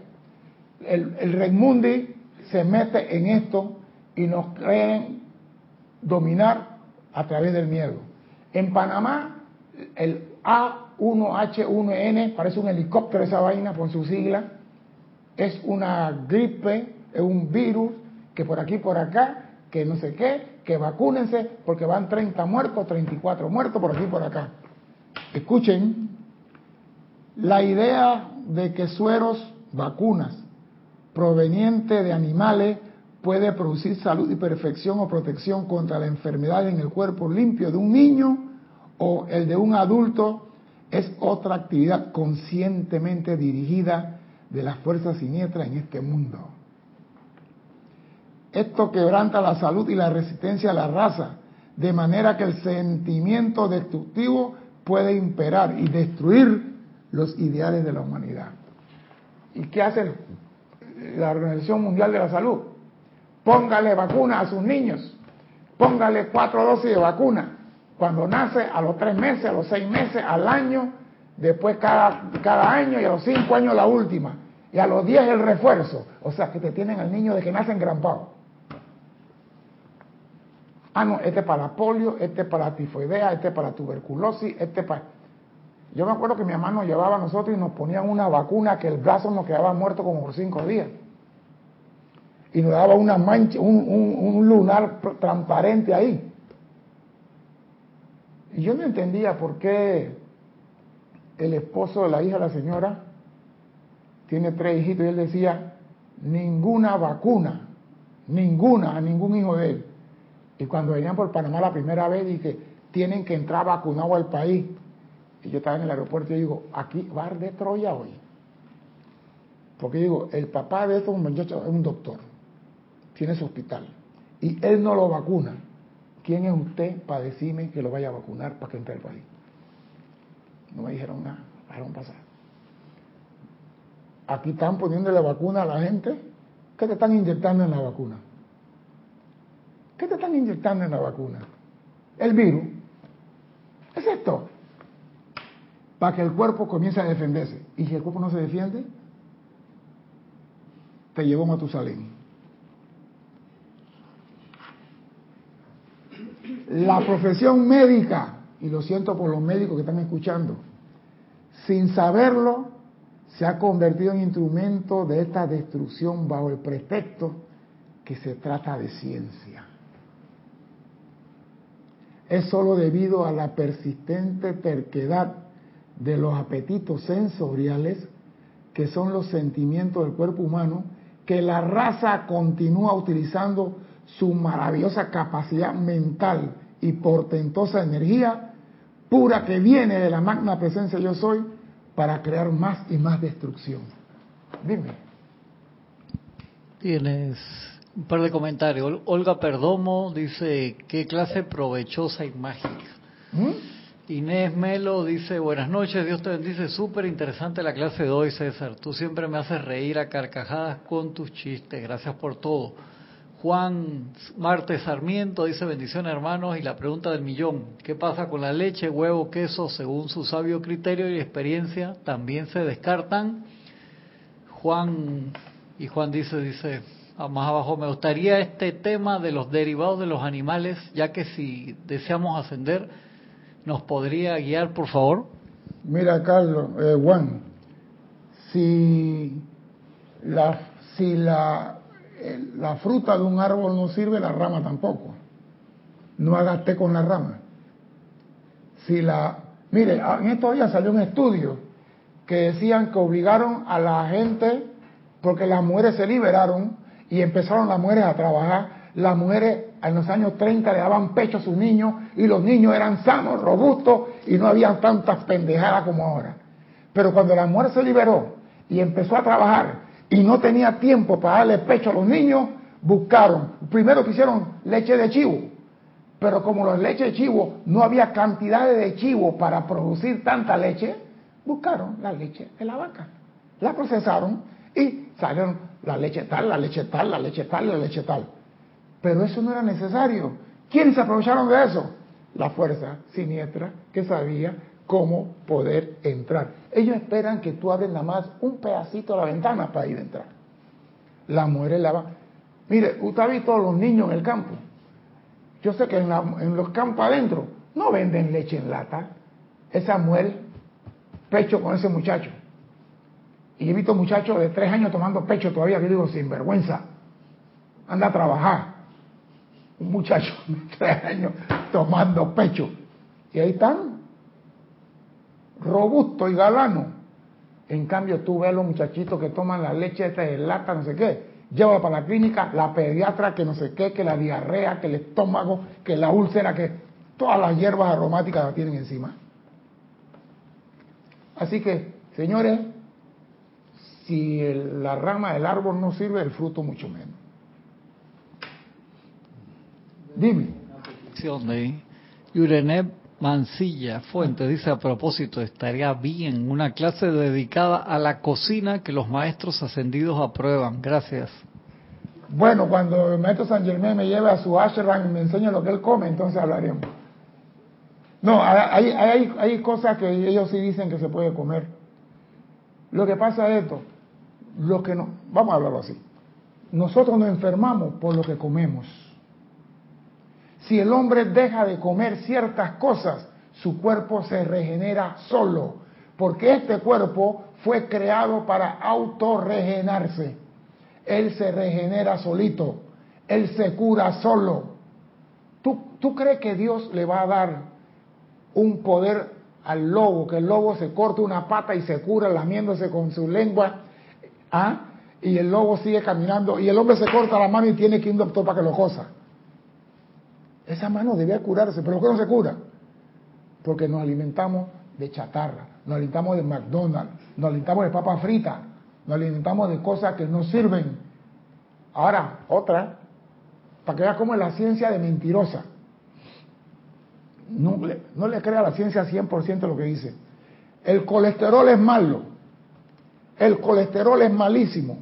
el, el se mete en esto y nos creen dominar a través del miedo. En Panamá, el A1H1N, parece un helicóptero esa vaina con su sigla, es una gripe, es un virus que por aquí, por acá, que no sé qué, que vacúnense porque van 30 muertos, 34 muertos por aquí, por acá. Escuchen, la idea de que sueros, vacunas, proveniente de animales puede producir salud y perfección o protección contra la enfermedad en el cuerpo limpio de un niño o el de un adulto es otra actividad conscientemente dirigida de las fuerzas siniestras en este mundo. Esto quebranta la salud y la resistencia a la raza, de manera que el sentimiento destructivo puede imperar y destruir los ideales de la humanidad. ¿Y qué hace la Organización Mundial de la Salud. Póngale vacuna a sus niños. Póngale cuatro dosis de vacuna. Cuando nace, a los tres meses, a los seis meses, al año, después cada, cada año y a los cinco años la última. Y a los diez el refuerzo. O sea que te tienen al niño de que nace engrampado. Ah, no, este es para polio, este es para tifoidea, este es para tuberculosis, este es para... Yo me acuerdo que mi mamá nos llevaba a nosotros y nos ponían una vacuna que el brazo nos quedaba muerto como por cinco días. Y nos daba una mancha, un, lunar transparente ahí. Y yo no entendía por qué el esposo de la hija de la señora tiene tres hijitos y él decía, ninguna vacuna, ninguna a ningún hijo de él. Y cuando venían por Panamá la primera vez, dije, tienen que entrar vacunados al país. Y yo estaba en el aeropuerto y digo, aquí va de Troya hoy. Porque digo, el papá de estos muchachos es un doctor, tiene su hospital, y él no lo vacuna. ¿Quién es usted para decirme que lo vaya a vacunar para que entre al país? No me dijeron nada, dejaron pasar. Aquí están poniendo la vacuna a la gente. ¿Qué te están inyectando en la vacuna? ¿Qué te están inyectando en la vacuna? El virus. Es esto. Para que el cuerpo comience a defenderse. Y si el cuerpo no se defiende, te llevó Matusalén. La profesión médica, y lo siento por los médicos que están escuchando, sin saberlo, se ha convertido en instrumento de esta destrucción bajo el pretexto que se trata de ciencia es sólo debido a la persistente terquedad de los apetitos sensoriales, que son los sentimientos del cuerpo humano, que la raza continúa utilizando su maravillosa capacidad mental y portentosa energía pura que viene de la magna presencia yo soy para crear más y más destrucción. Dime. Tienes un par de comentarios. Olga Perdomo dice, qué clase provechosa y mágica. ¿Mm? Inés Melo dice, buenas noches, Dios te bendice, súper interesante la clase de hoy, César. Tú siempre me haces reír a carcajadas con tus chistes, gracias por todo. Juan Marte Sarmiento dice, bendiciones hermanos, y la pregunta del millón, ¿qué pasa con la leche, huevo, queso, según su sabio criterio y experiencia? ¿También se descartan? Juan, y Juan dice, dice, más abajo, me gustaría este tema de los derivados de los animales, ya que si deseamos ascender, ¿nos podría guiar, por favor? Mira, Carlos, eh, Juan, si la, si la, la fruta de un árbol no sirve, la rama tampoco. No hagas con la rama. Si la, mire, en estos días salió un estudio que decían que obligaron a la gente, porque las mujeres se liberaron, y empezaron las mujeres a trabajar. Las mujeres en los años 30 le daban pecho a sus niños y los niños eran sanos, robustos y no había tantas pendejadas como ahora. Pero cuando la mujer se liberó y empezó a trabajar y no tenía tiempo para darle pecho a los niños, buscaron, primero quisieron leche de chivo, pero como la leche de chivo no había cantidades de chivo para producir tanta leche, buscaron la leche de la vaca. La procesaron y salieron la leche tal, la leche tal, la leche tal, la leche tal. Pero eso no era necesario. ¿Quiénes se aprovecharon de eso? La fuerza siniestra que sabía cómo poder entrar. Ellos esperan que tú abres nada más un pedacito de la ventana para ir a entrar. La mujer la va. Mire, usted ha visto a los niños en el campo. Yo sé que en, en los campos adentro no venden leche en lata. Esa mujer, pecho con ese muchacho. Y he visto muchachos de tres años tomando pecho todavía, que digo, sin vergüenza. Anda a trabajar. Un muchacho de tres años tomando pecho. Y ahí están, robusto y galano. En cambio, tú ves a los muchachitos que toman la leche esta de lata, no sé qué. Llévalo para la clínica, la pediatra, que no sé qué, que la diarrea, que el estómago, que la úlcera, que todas las hierbas aromáticas la tienen encima. Así que, señores, si la rama del árbol no sirve, el fruto mucho menos. Dime. Yureneb Mancilla Fuente dice a propósito, estaría bien una clase dedicada a la cocina que los maestros ascendidos aprueban. Gracias. Bueno, cuando el maestro San Germán me lleve a su ashram y me enseñe lo que él come, entonces hablaremos. No, hay, hay, hay cosas que ellos sí dicen que se puede comer. Lo que pasa es esto, lo que no, vamos a hablarlo así. Nosotros nos enfermamos por lo que comemos. Si el hombre deja de comer ciertas cosas, su cuerpo se regenera solo, porque este cuerpo fue creado para autorregenerarse. Él se regenera solito, él se cura solo. ¿Tú, ¿Tú crees que Dios le va a dar un poder al lobo, que el lobo se corte una pata y se cura lamiéndose con su lengua? ¿Ah? Y el lobo sigue caminando y el hombre se corta la mano y tiene que ir un doctor para que lo cosa. Esa mano debía curarse, pero ¿por qué no se cura? Porque nos alimentamos de chatarra, nos alimentamos de McDonald's, nos alimentamos de papa frita, nos alimentamos de cosas que no sirven. Ahora, otra, para que veas cómo es la ciencia de mentirosa. No, no le crea a la ciencia 100% lo que dice. El colesterol es malo. El colesterol es malísimo.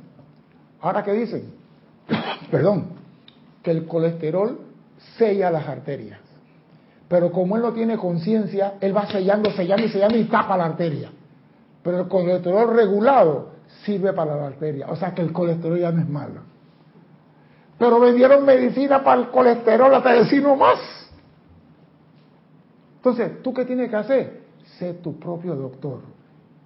Ahora, ¿qué dicen? Perdón, que el colesterol sella las arterias. Pero como él no tiene conciencia, él va sellando, sellando y sellando y tapa la arteria. Pero el colesterol regulado sirve para la arteria. O sea que el colesterol ya no es malo. Pero vendieron medicina para el colesterol hasta decir no más. Entonces, ¿tú qué tienes que hacer? Sé tu propio doctor.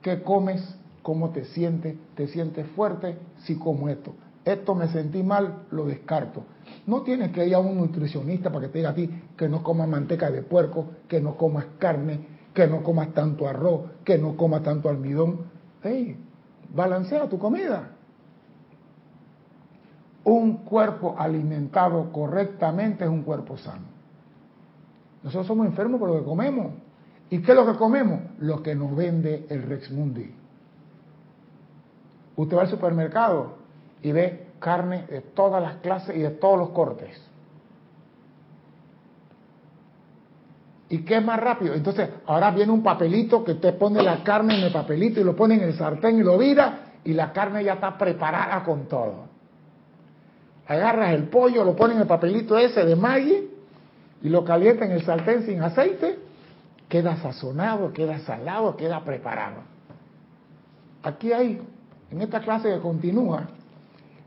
¿Qué comes? ¿Cómo te sientes? ¿Te sientes fuerte? Si como esto. Esto me sentí mal, lo descarto. No tienes que ir a un nutricionista para que te diga a ti que no comas manteca de puerco, que no comas carne, que no comas tanto arroz, que no comas tanto almidón. Hey, balancea tu comida. Un cuerpo alimentado correctamente es un cuerpo sano. Nosotros somos enfermos por lo que comemos. ¿Y qué es lo que comemos? Lo que nos vende el Rex Mundi. Usted va al supermercado y ve carne de todas las clases y de todos los cortes. ¿Y qué es más rápido? Entonces, ahora viene un papelito que te pone la carne en el papelito y lo pone en el sartén y lo vira y la carne ya está preparada con todo. Agarras el pollo, lo pones en el papelito ese de Maggi y lo calienta en el sartén sin aceite, queda sazonado, queda salado, queda preparado. Aquí hay, en esta clase que continúa,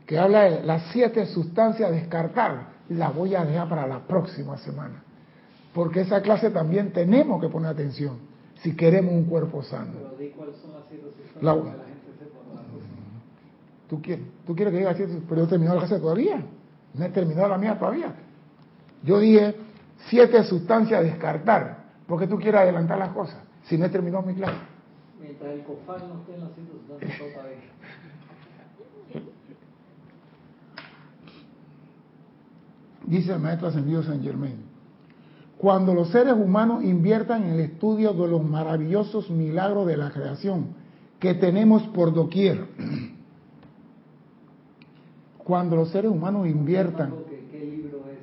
que habla de las siete sustancias a descartar, la voy a dejar para la próxima semana. Porque esa clase también tenemos que poner atención si queremos un cuerpo sano. ¿Tú quieres, ¿Tú quieres que diga siete? Pero yo he terminado la clase todavía. No he terminado la mía todavía. Yo dije siete sustancias a descartar. porque tú quieres adelantar las cosas? Si no he terminado mi clase. Mientras el COFAL no esté en las siete sustancias, dice el maestro ascendido San Germain. Cuando los seres humanos inviertan en el estudio de los maravillosos milagros de la creación que tenemos por doquier, cuando los seres humanos inviertan... ¿Qué libro es?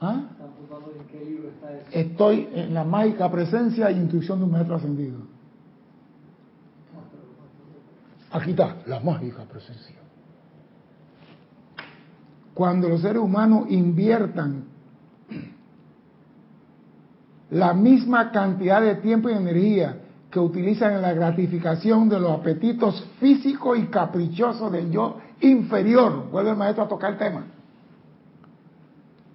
¿Ah? ¿En qué libro está eso? Estoy en la mágica presencia e intuición de un maestro ascendido. Aquí está, la mágica presencia cuando los seres humanos inviertan la misma cantidad de tiempo y energía que utilizan en la gratificación de los apetitos físicos y caprichosos del yo inferior, vuelve el maestro a tocar el tema,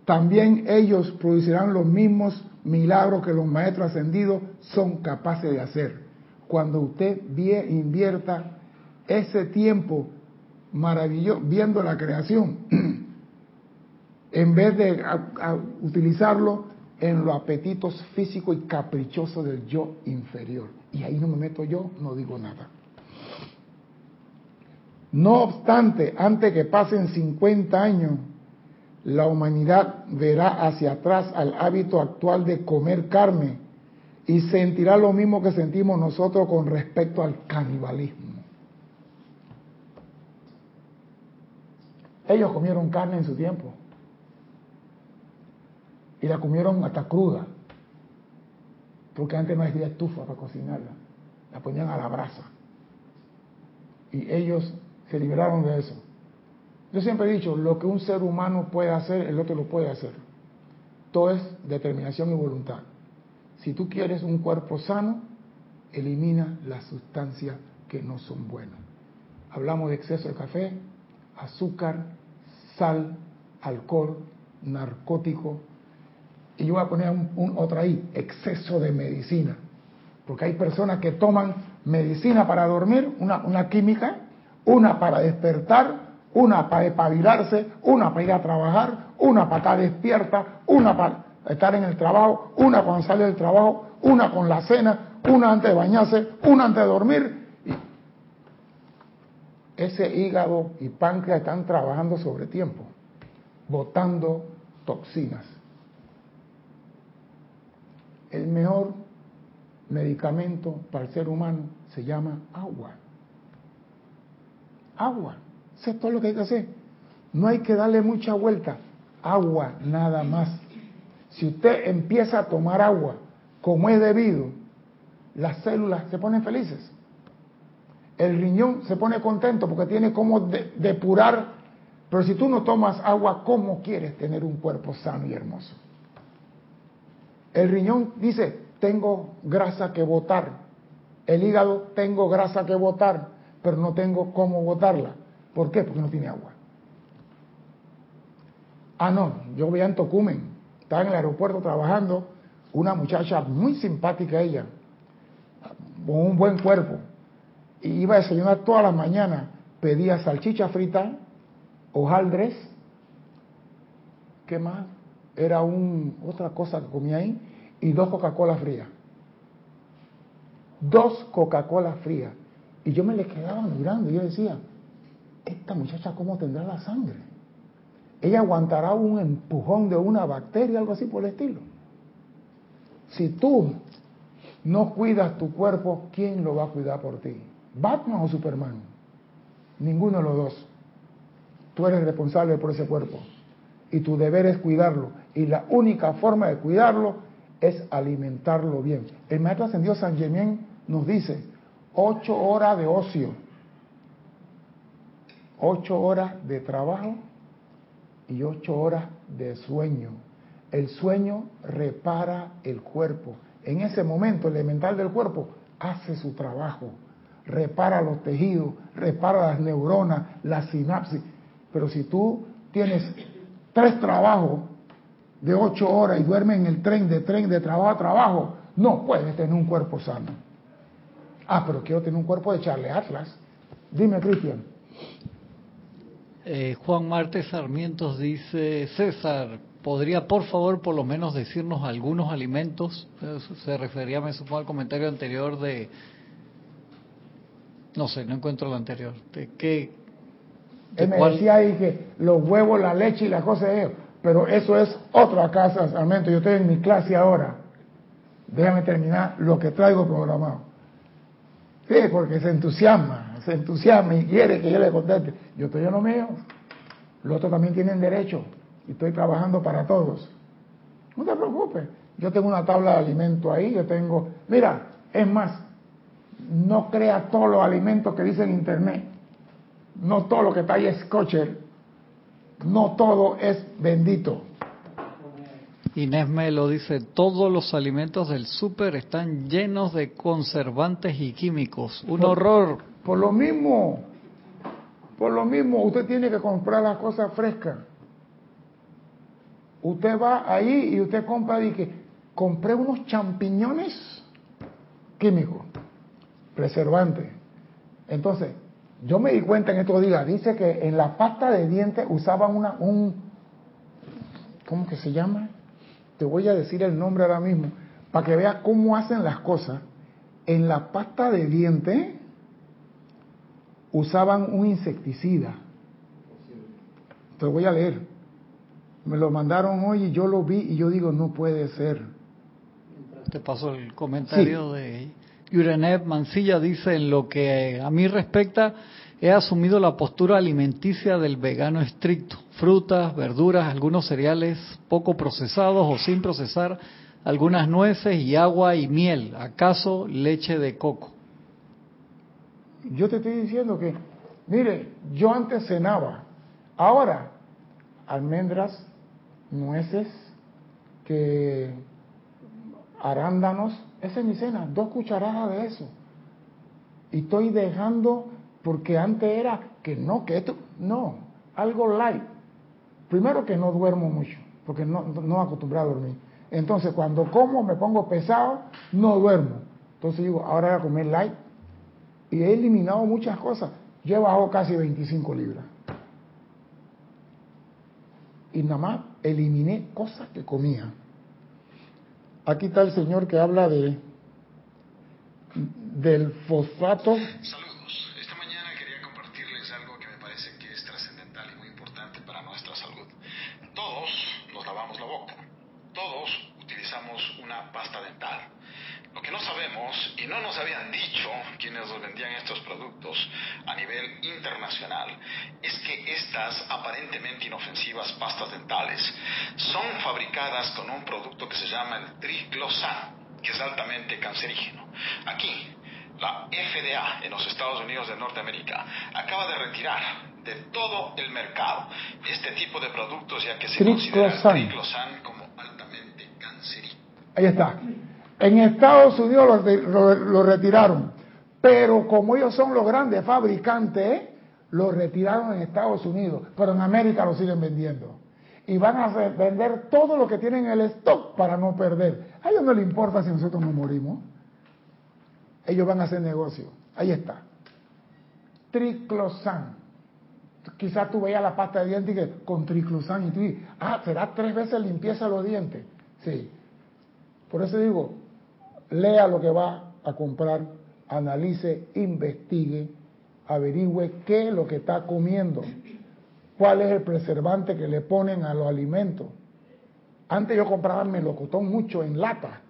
también ellos producirán los mismos milagros que los maestros ascendidos son capaces de hacer. Cuando usted invierta ese tiempo maravilloso viendo la creación, en vez de utilizarlo en los apetitos físicos y caprichosos del yo inferior. Y ahí no me meto yo, no digo nada. No obstante, antes que pasen 50 años, la humanidad verá hacia atrás al hábito actual de comer carne y sentirá lo mismo que sentimos nosotros con respecto al canibalismo. Ellos comieron carne en su tiempo y la comieron hasta cruda, porque antes no había estufa para cocinarla, la ponían a la brasa. Y ellos se liberaron de eso. Yo siempre he dicho, lo que un ser humano puede hacer, el otro lo puede hacer. Todo es determinación y voluntad. Si tú quieres un cuerpo sano, elimina las sustancias que no son buenas. Hablamos de exceso de café, azúcar, sal, alcohol, narcótico, Y yo voy a poner un, otro ahí, exceso de medicina. Porque hay personas que toman medicina para dormir, una, una química, una para despertar, una para espabilarse, una para ir a trabajar, una para estar despierta, una para estar en el trabajo, una cuando sale del trabajo, una con la cena, una antes de bañarse, una antes de dormir. Ese hígado y páncreas están trabajando sobre tiempo, botando toxinas. El mejor medicamento para el ser humano se llama agua. Agua. Eso es todo lo que hay que hacer. No hay que darle mucha vuelta. Agua nada más. Si usted empieza a tomar agua como es debido, las células se ponen felices. El riñón se pone contento porque tiene como depurar. Pero si tú no tomas agua, ¿cómo quieres tener un cuerpo sano y hermoso? El riñón dice, tengo grasa que botar. El hígado, tengo grasa que botar, pero no tengo cómo botarla. ¿Por qué? Porque no tiene agua. Ah, no, yo voy en Tocumen, estaba en el aeropuerto trabajando, una muchacha muy simpática ella, con un buen cuerpo, y iba a desayunar toda la mañana, pedía salchicha frita, hojaldres, ¿qué más? Era un, otra cosa que comía ahí, y dos Coca-Cola frías. Dos Coca-Cola frías. Y yo me le quedaba mirando y yo decía, esta muchacha cómo tendrá la sangre. Ella aguantará un empujón de una bacteria, algo así por el estilo. Si tú no cuidas tu cuerpo, ¿quién lo va a cuidar por ti? ¿Batman o Superman? Ninguno de los dos. Tú eres responsable por ese cuerpo. Y tu deber es cuidarlo. Y la única forma de cuidarlo es alimentarlo bien. El maestro ascendido San Germán nos dice, ocho horas de ocio ocho horas de trabajo y ocho horas de sueño. El sueño repara el cuerpo. En ese momento, el elemental del cuerpo hace su trabajo, repara los tejidos, repara las neuronas, la sinapsis. Pero si tú tienes tres trabajos de ocho horas y duermes en el tren, de tren, de trabajo a trabajo, no puedes tener un cuerpo sano. Ah, pero quiero tener un cuerpo de Charlie Atlas. Dime, Cristian. Eh, Juan Marte Sarmientos dice, César, ¿podría por favor por lo menos decirnos algunos alimentos? Se refería, me supongo, al comentario anterior de... No sé, no encuentro lo anterior. ¿De qué? Él me decía ahí que los huevos, la leche y la cosa de ellos. Pero eso es otra casa, Sarmiento. Yo estoy en mi clase ahora. Déjame terminar lo que traigo programado. Sí, porque se entusiasma se entusiasma y quiere que yo le conteste. Yo estoy en lo mío. Los otros también tienen derecho. Y estoy trabajando para todos. No te preocupes. Yo tengo una tabla de alimentos ahí. Yo tengo. Mira, es más. No crea todos los alimentos que dice en internet. No todo lo que está ahí es kosher. No todo es bendito. Inés lo dice, todos los alimentos del súper están llenos de conservantes y químicos. Un horror. Por lo mismo, por lo mismo, usted tiene que comprar las cosas frescas. Usted va ahí y usted compra y que compré unos champiñones químicos, preservantes. Entonces, yo me di cuenta en estos días, dice que en la pasta de dientes usaban una, un, ¿cómo que se llama? Te voy a decir el nombre ahora mismo, para que veas cómo hacen las cosas. En la pasta de dientes usaban un insecticida. Te voy a leer. Me lo mandaron hoy y yo lo vi y yo digo, no puede ser. Te paso el comentario de Yurenev Mancilla, dice, en lo que a mí respecta, he asumido la postura alimenticia del vegano estricto. Frutas, verduras, algunos cereales poco procesados o sin procesar, algunas nueces y agua y miel, acaso leche de coco. Yo te estoy diciendo que, mire, yo antes cenaba, ahora almendras, nueces, que arándanos, esa es mi cena, dos cucharadas de eso. Y estoy dejando, porque antes era que no, que esto, no, algo light. Primero que no duermo mucho, porque no, no acostumbrado a dormir. Entonces, cuando como me pongo pesado, no duermo. Entonces digo, ahora voy a comer light. Y he eliminado muchas cosas. Yo he bajado casi 25 libras. Y nada más eliminé cosas que comía. Aquí está el señor que habla de del fosfato. Esta mañana quería compartirles algo que me parece que es trascendental y muy importante para nuestra salud. Todos nos lavamos la boca. Todos utilizamos una pasta dental. Lo que no no nos habían dicho quienes nos vendían estos productos a nivel internacional, es que estas aparentemente inofensivas pastas dentales son fabricadas con un producto que se llama el triclosan, que es altamente cancerígeno. Aquí, la FDA en los Estados Unidos de Norteamérica acaba de retirar de todo el mercado este tipo de productos ya que se considera el triclosan como altamente cancerígeno. Ahí está. En Estados Unidos lo, retiraron, pero como ellos son los grandes fabricantes, lo retiraron en Estados Unidos, pero en América lo siguen vendiendo. Y van a vender todo lo que tienen en el stock para no perder. A ellos no les importa si nosotros nos morimos. Ellos van a hacer negocio. Ahí está. Triclosan. Quizás tú veas la pasta de dientes con triclosan y tú dices, ah, será tres veces limpieza los dientes. Sí. Por eso digo, lea lo que va a comprar, analice, investigue, averigüe qué es lo que está comiendo, cuál es el preservante que le ponen a los alimentos. Antes yo compraba melocotón mucho en lata.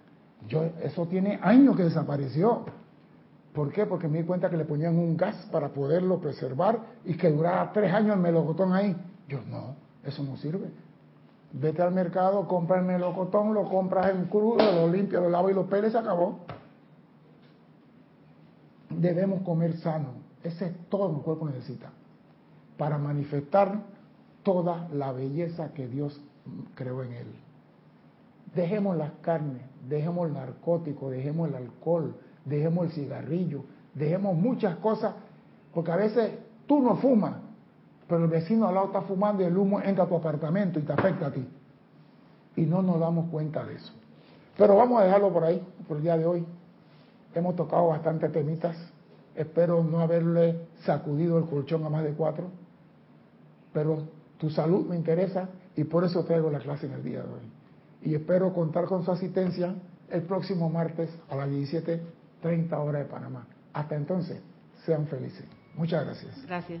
Yo, eso tiene años que desapareció. ¿Por qué? Porque me di cuenta que le ponían un gas para poderlo preservar y que durara tres años el melocotón ahí. Yo, no, eso no sirve. Vete al mercado, compra el melocotón, lo compras en crudo, lo limpias, lo lavas y lo peles se acabó. Debemos comer sano. Ese es todo lo que el cuerpo necesita para manifestar toda la belleza que Dios creó en él. Dejemos las carnes, dejemos el narcótico, dejemos el alcohol, dejemos el cigarrillo, dejemos muchas cosas, porque a veces tú no fumas, pero el vecino al lado está fumando y el humo entra a tu apartamento y te afecta a ti. Y no nos damos cuenta de eso. Pero vamos a dejarlo por ahí, por el día de hoy. Hemos tocado bastantes temitas. Espero no haberle sacudido el colchón a más de cuatro. Pero tu salud me interesa y por eso traigo la clase en el día de hoy. Y espero contar con su asistencia el próximo martes a las 17.30 horas de Panamá. Hasta entonces, sean felices. Muchas gracias. Gracias.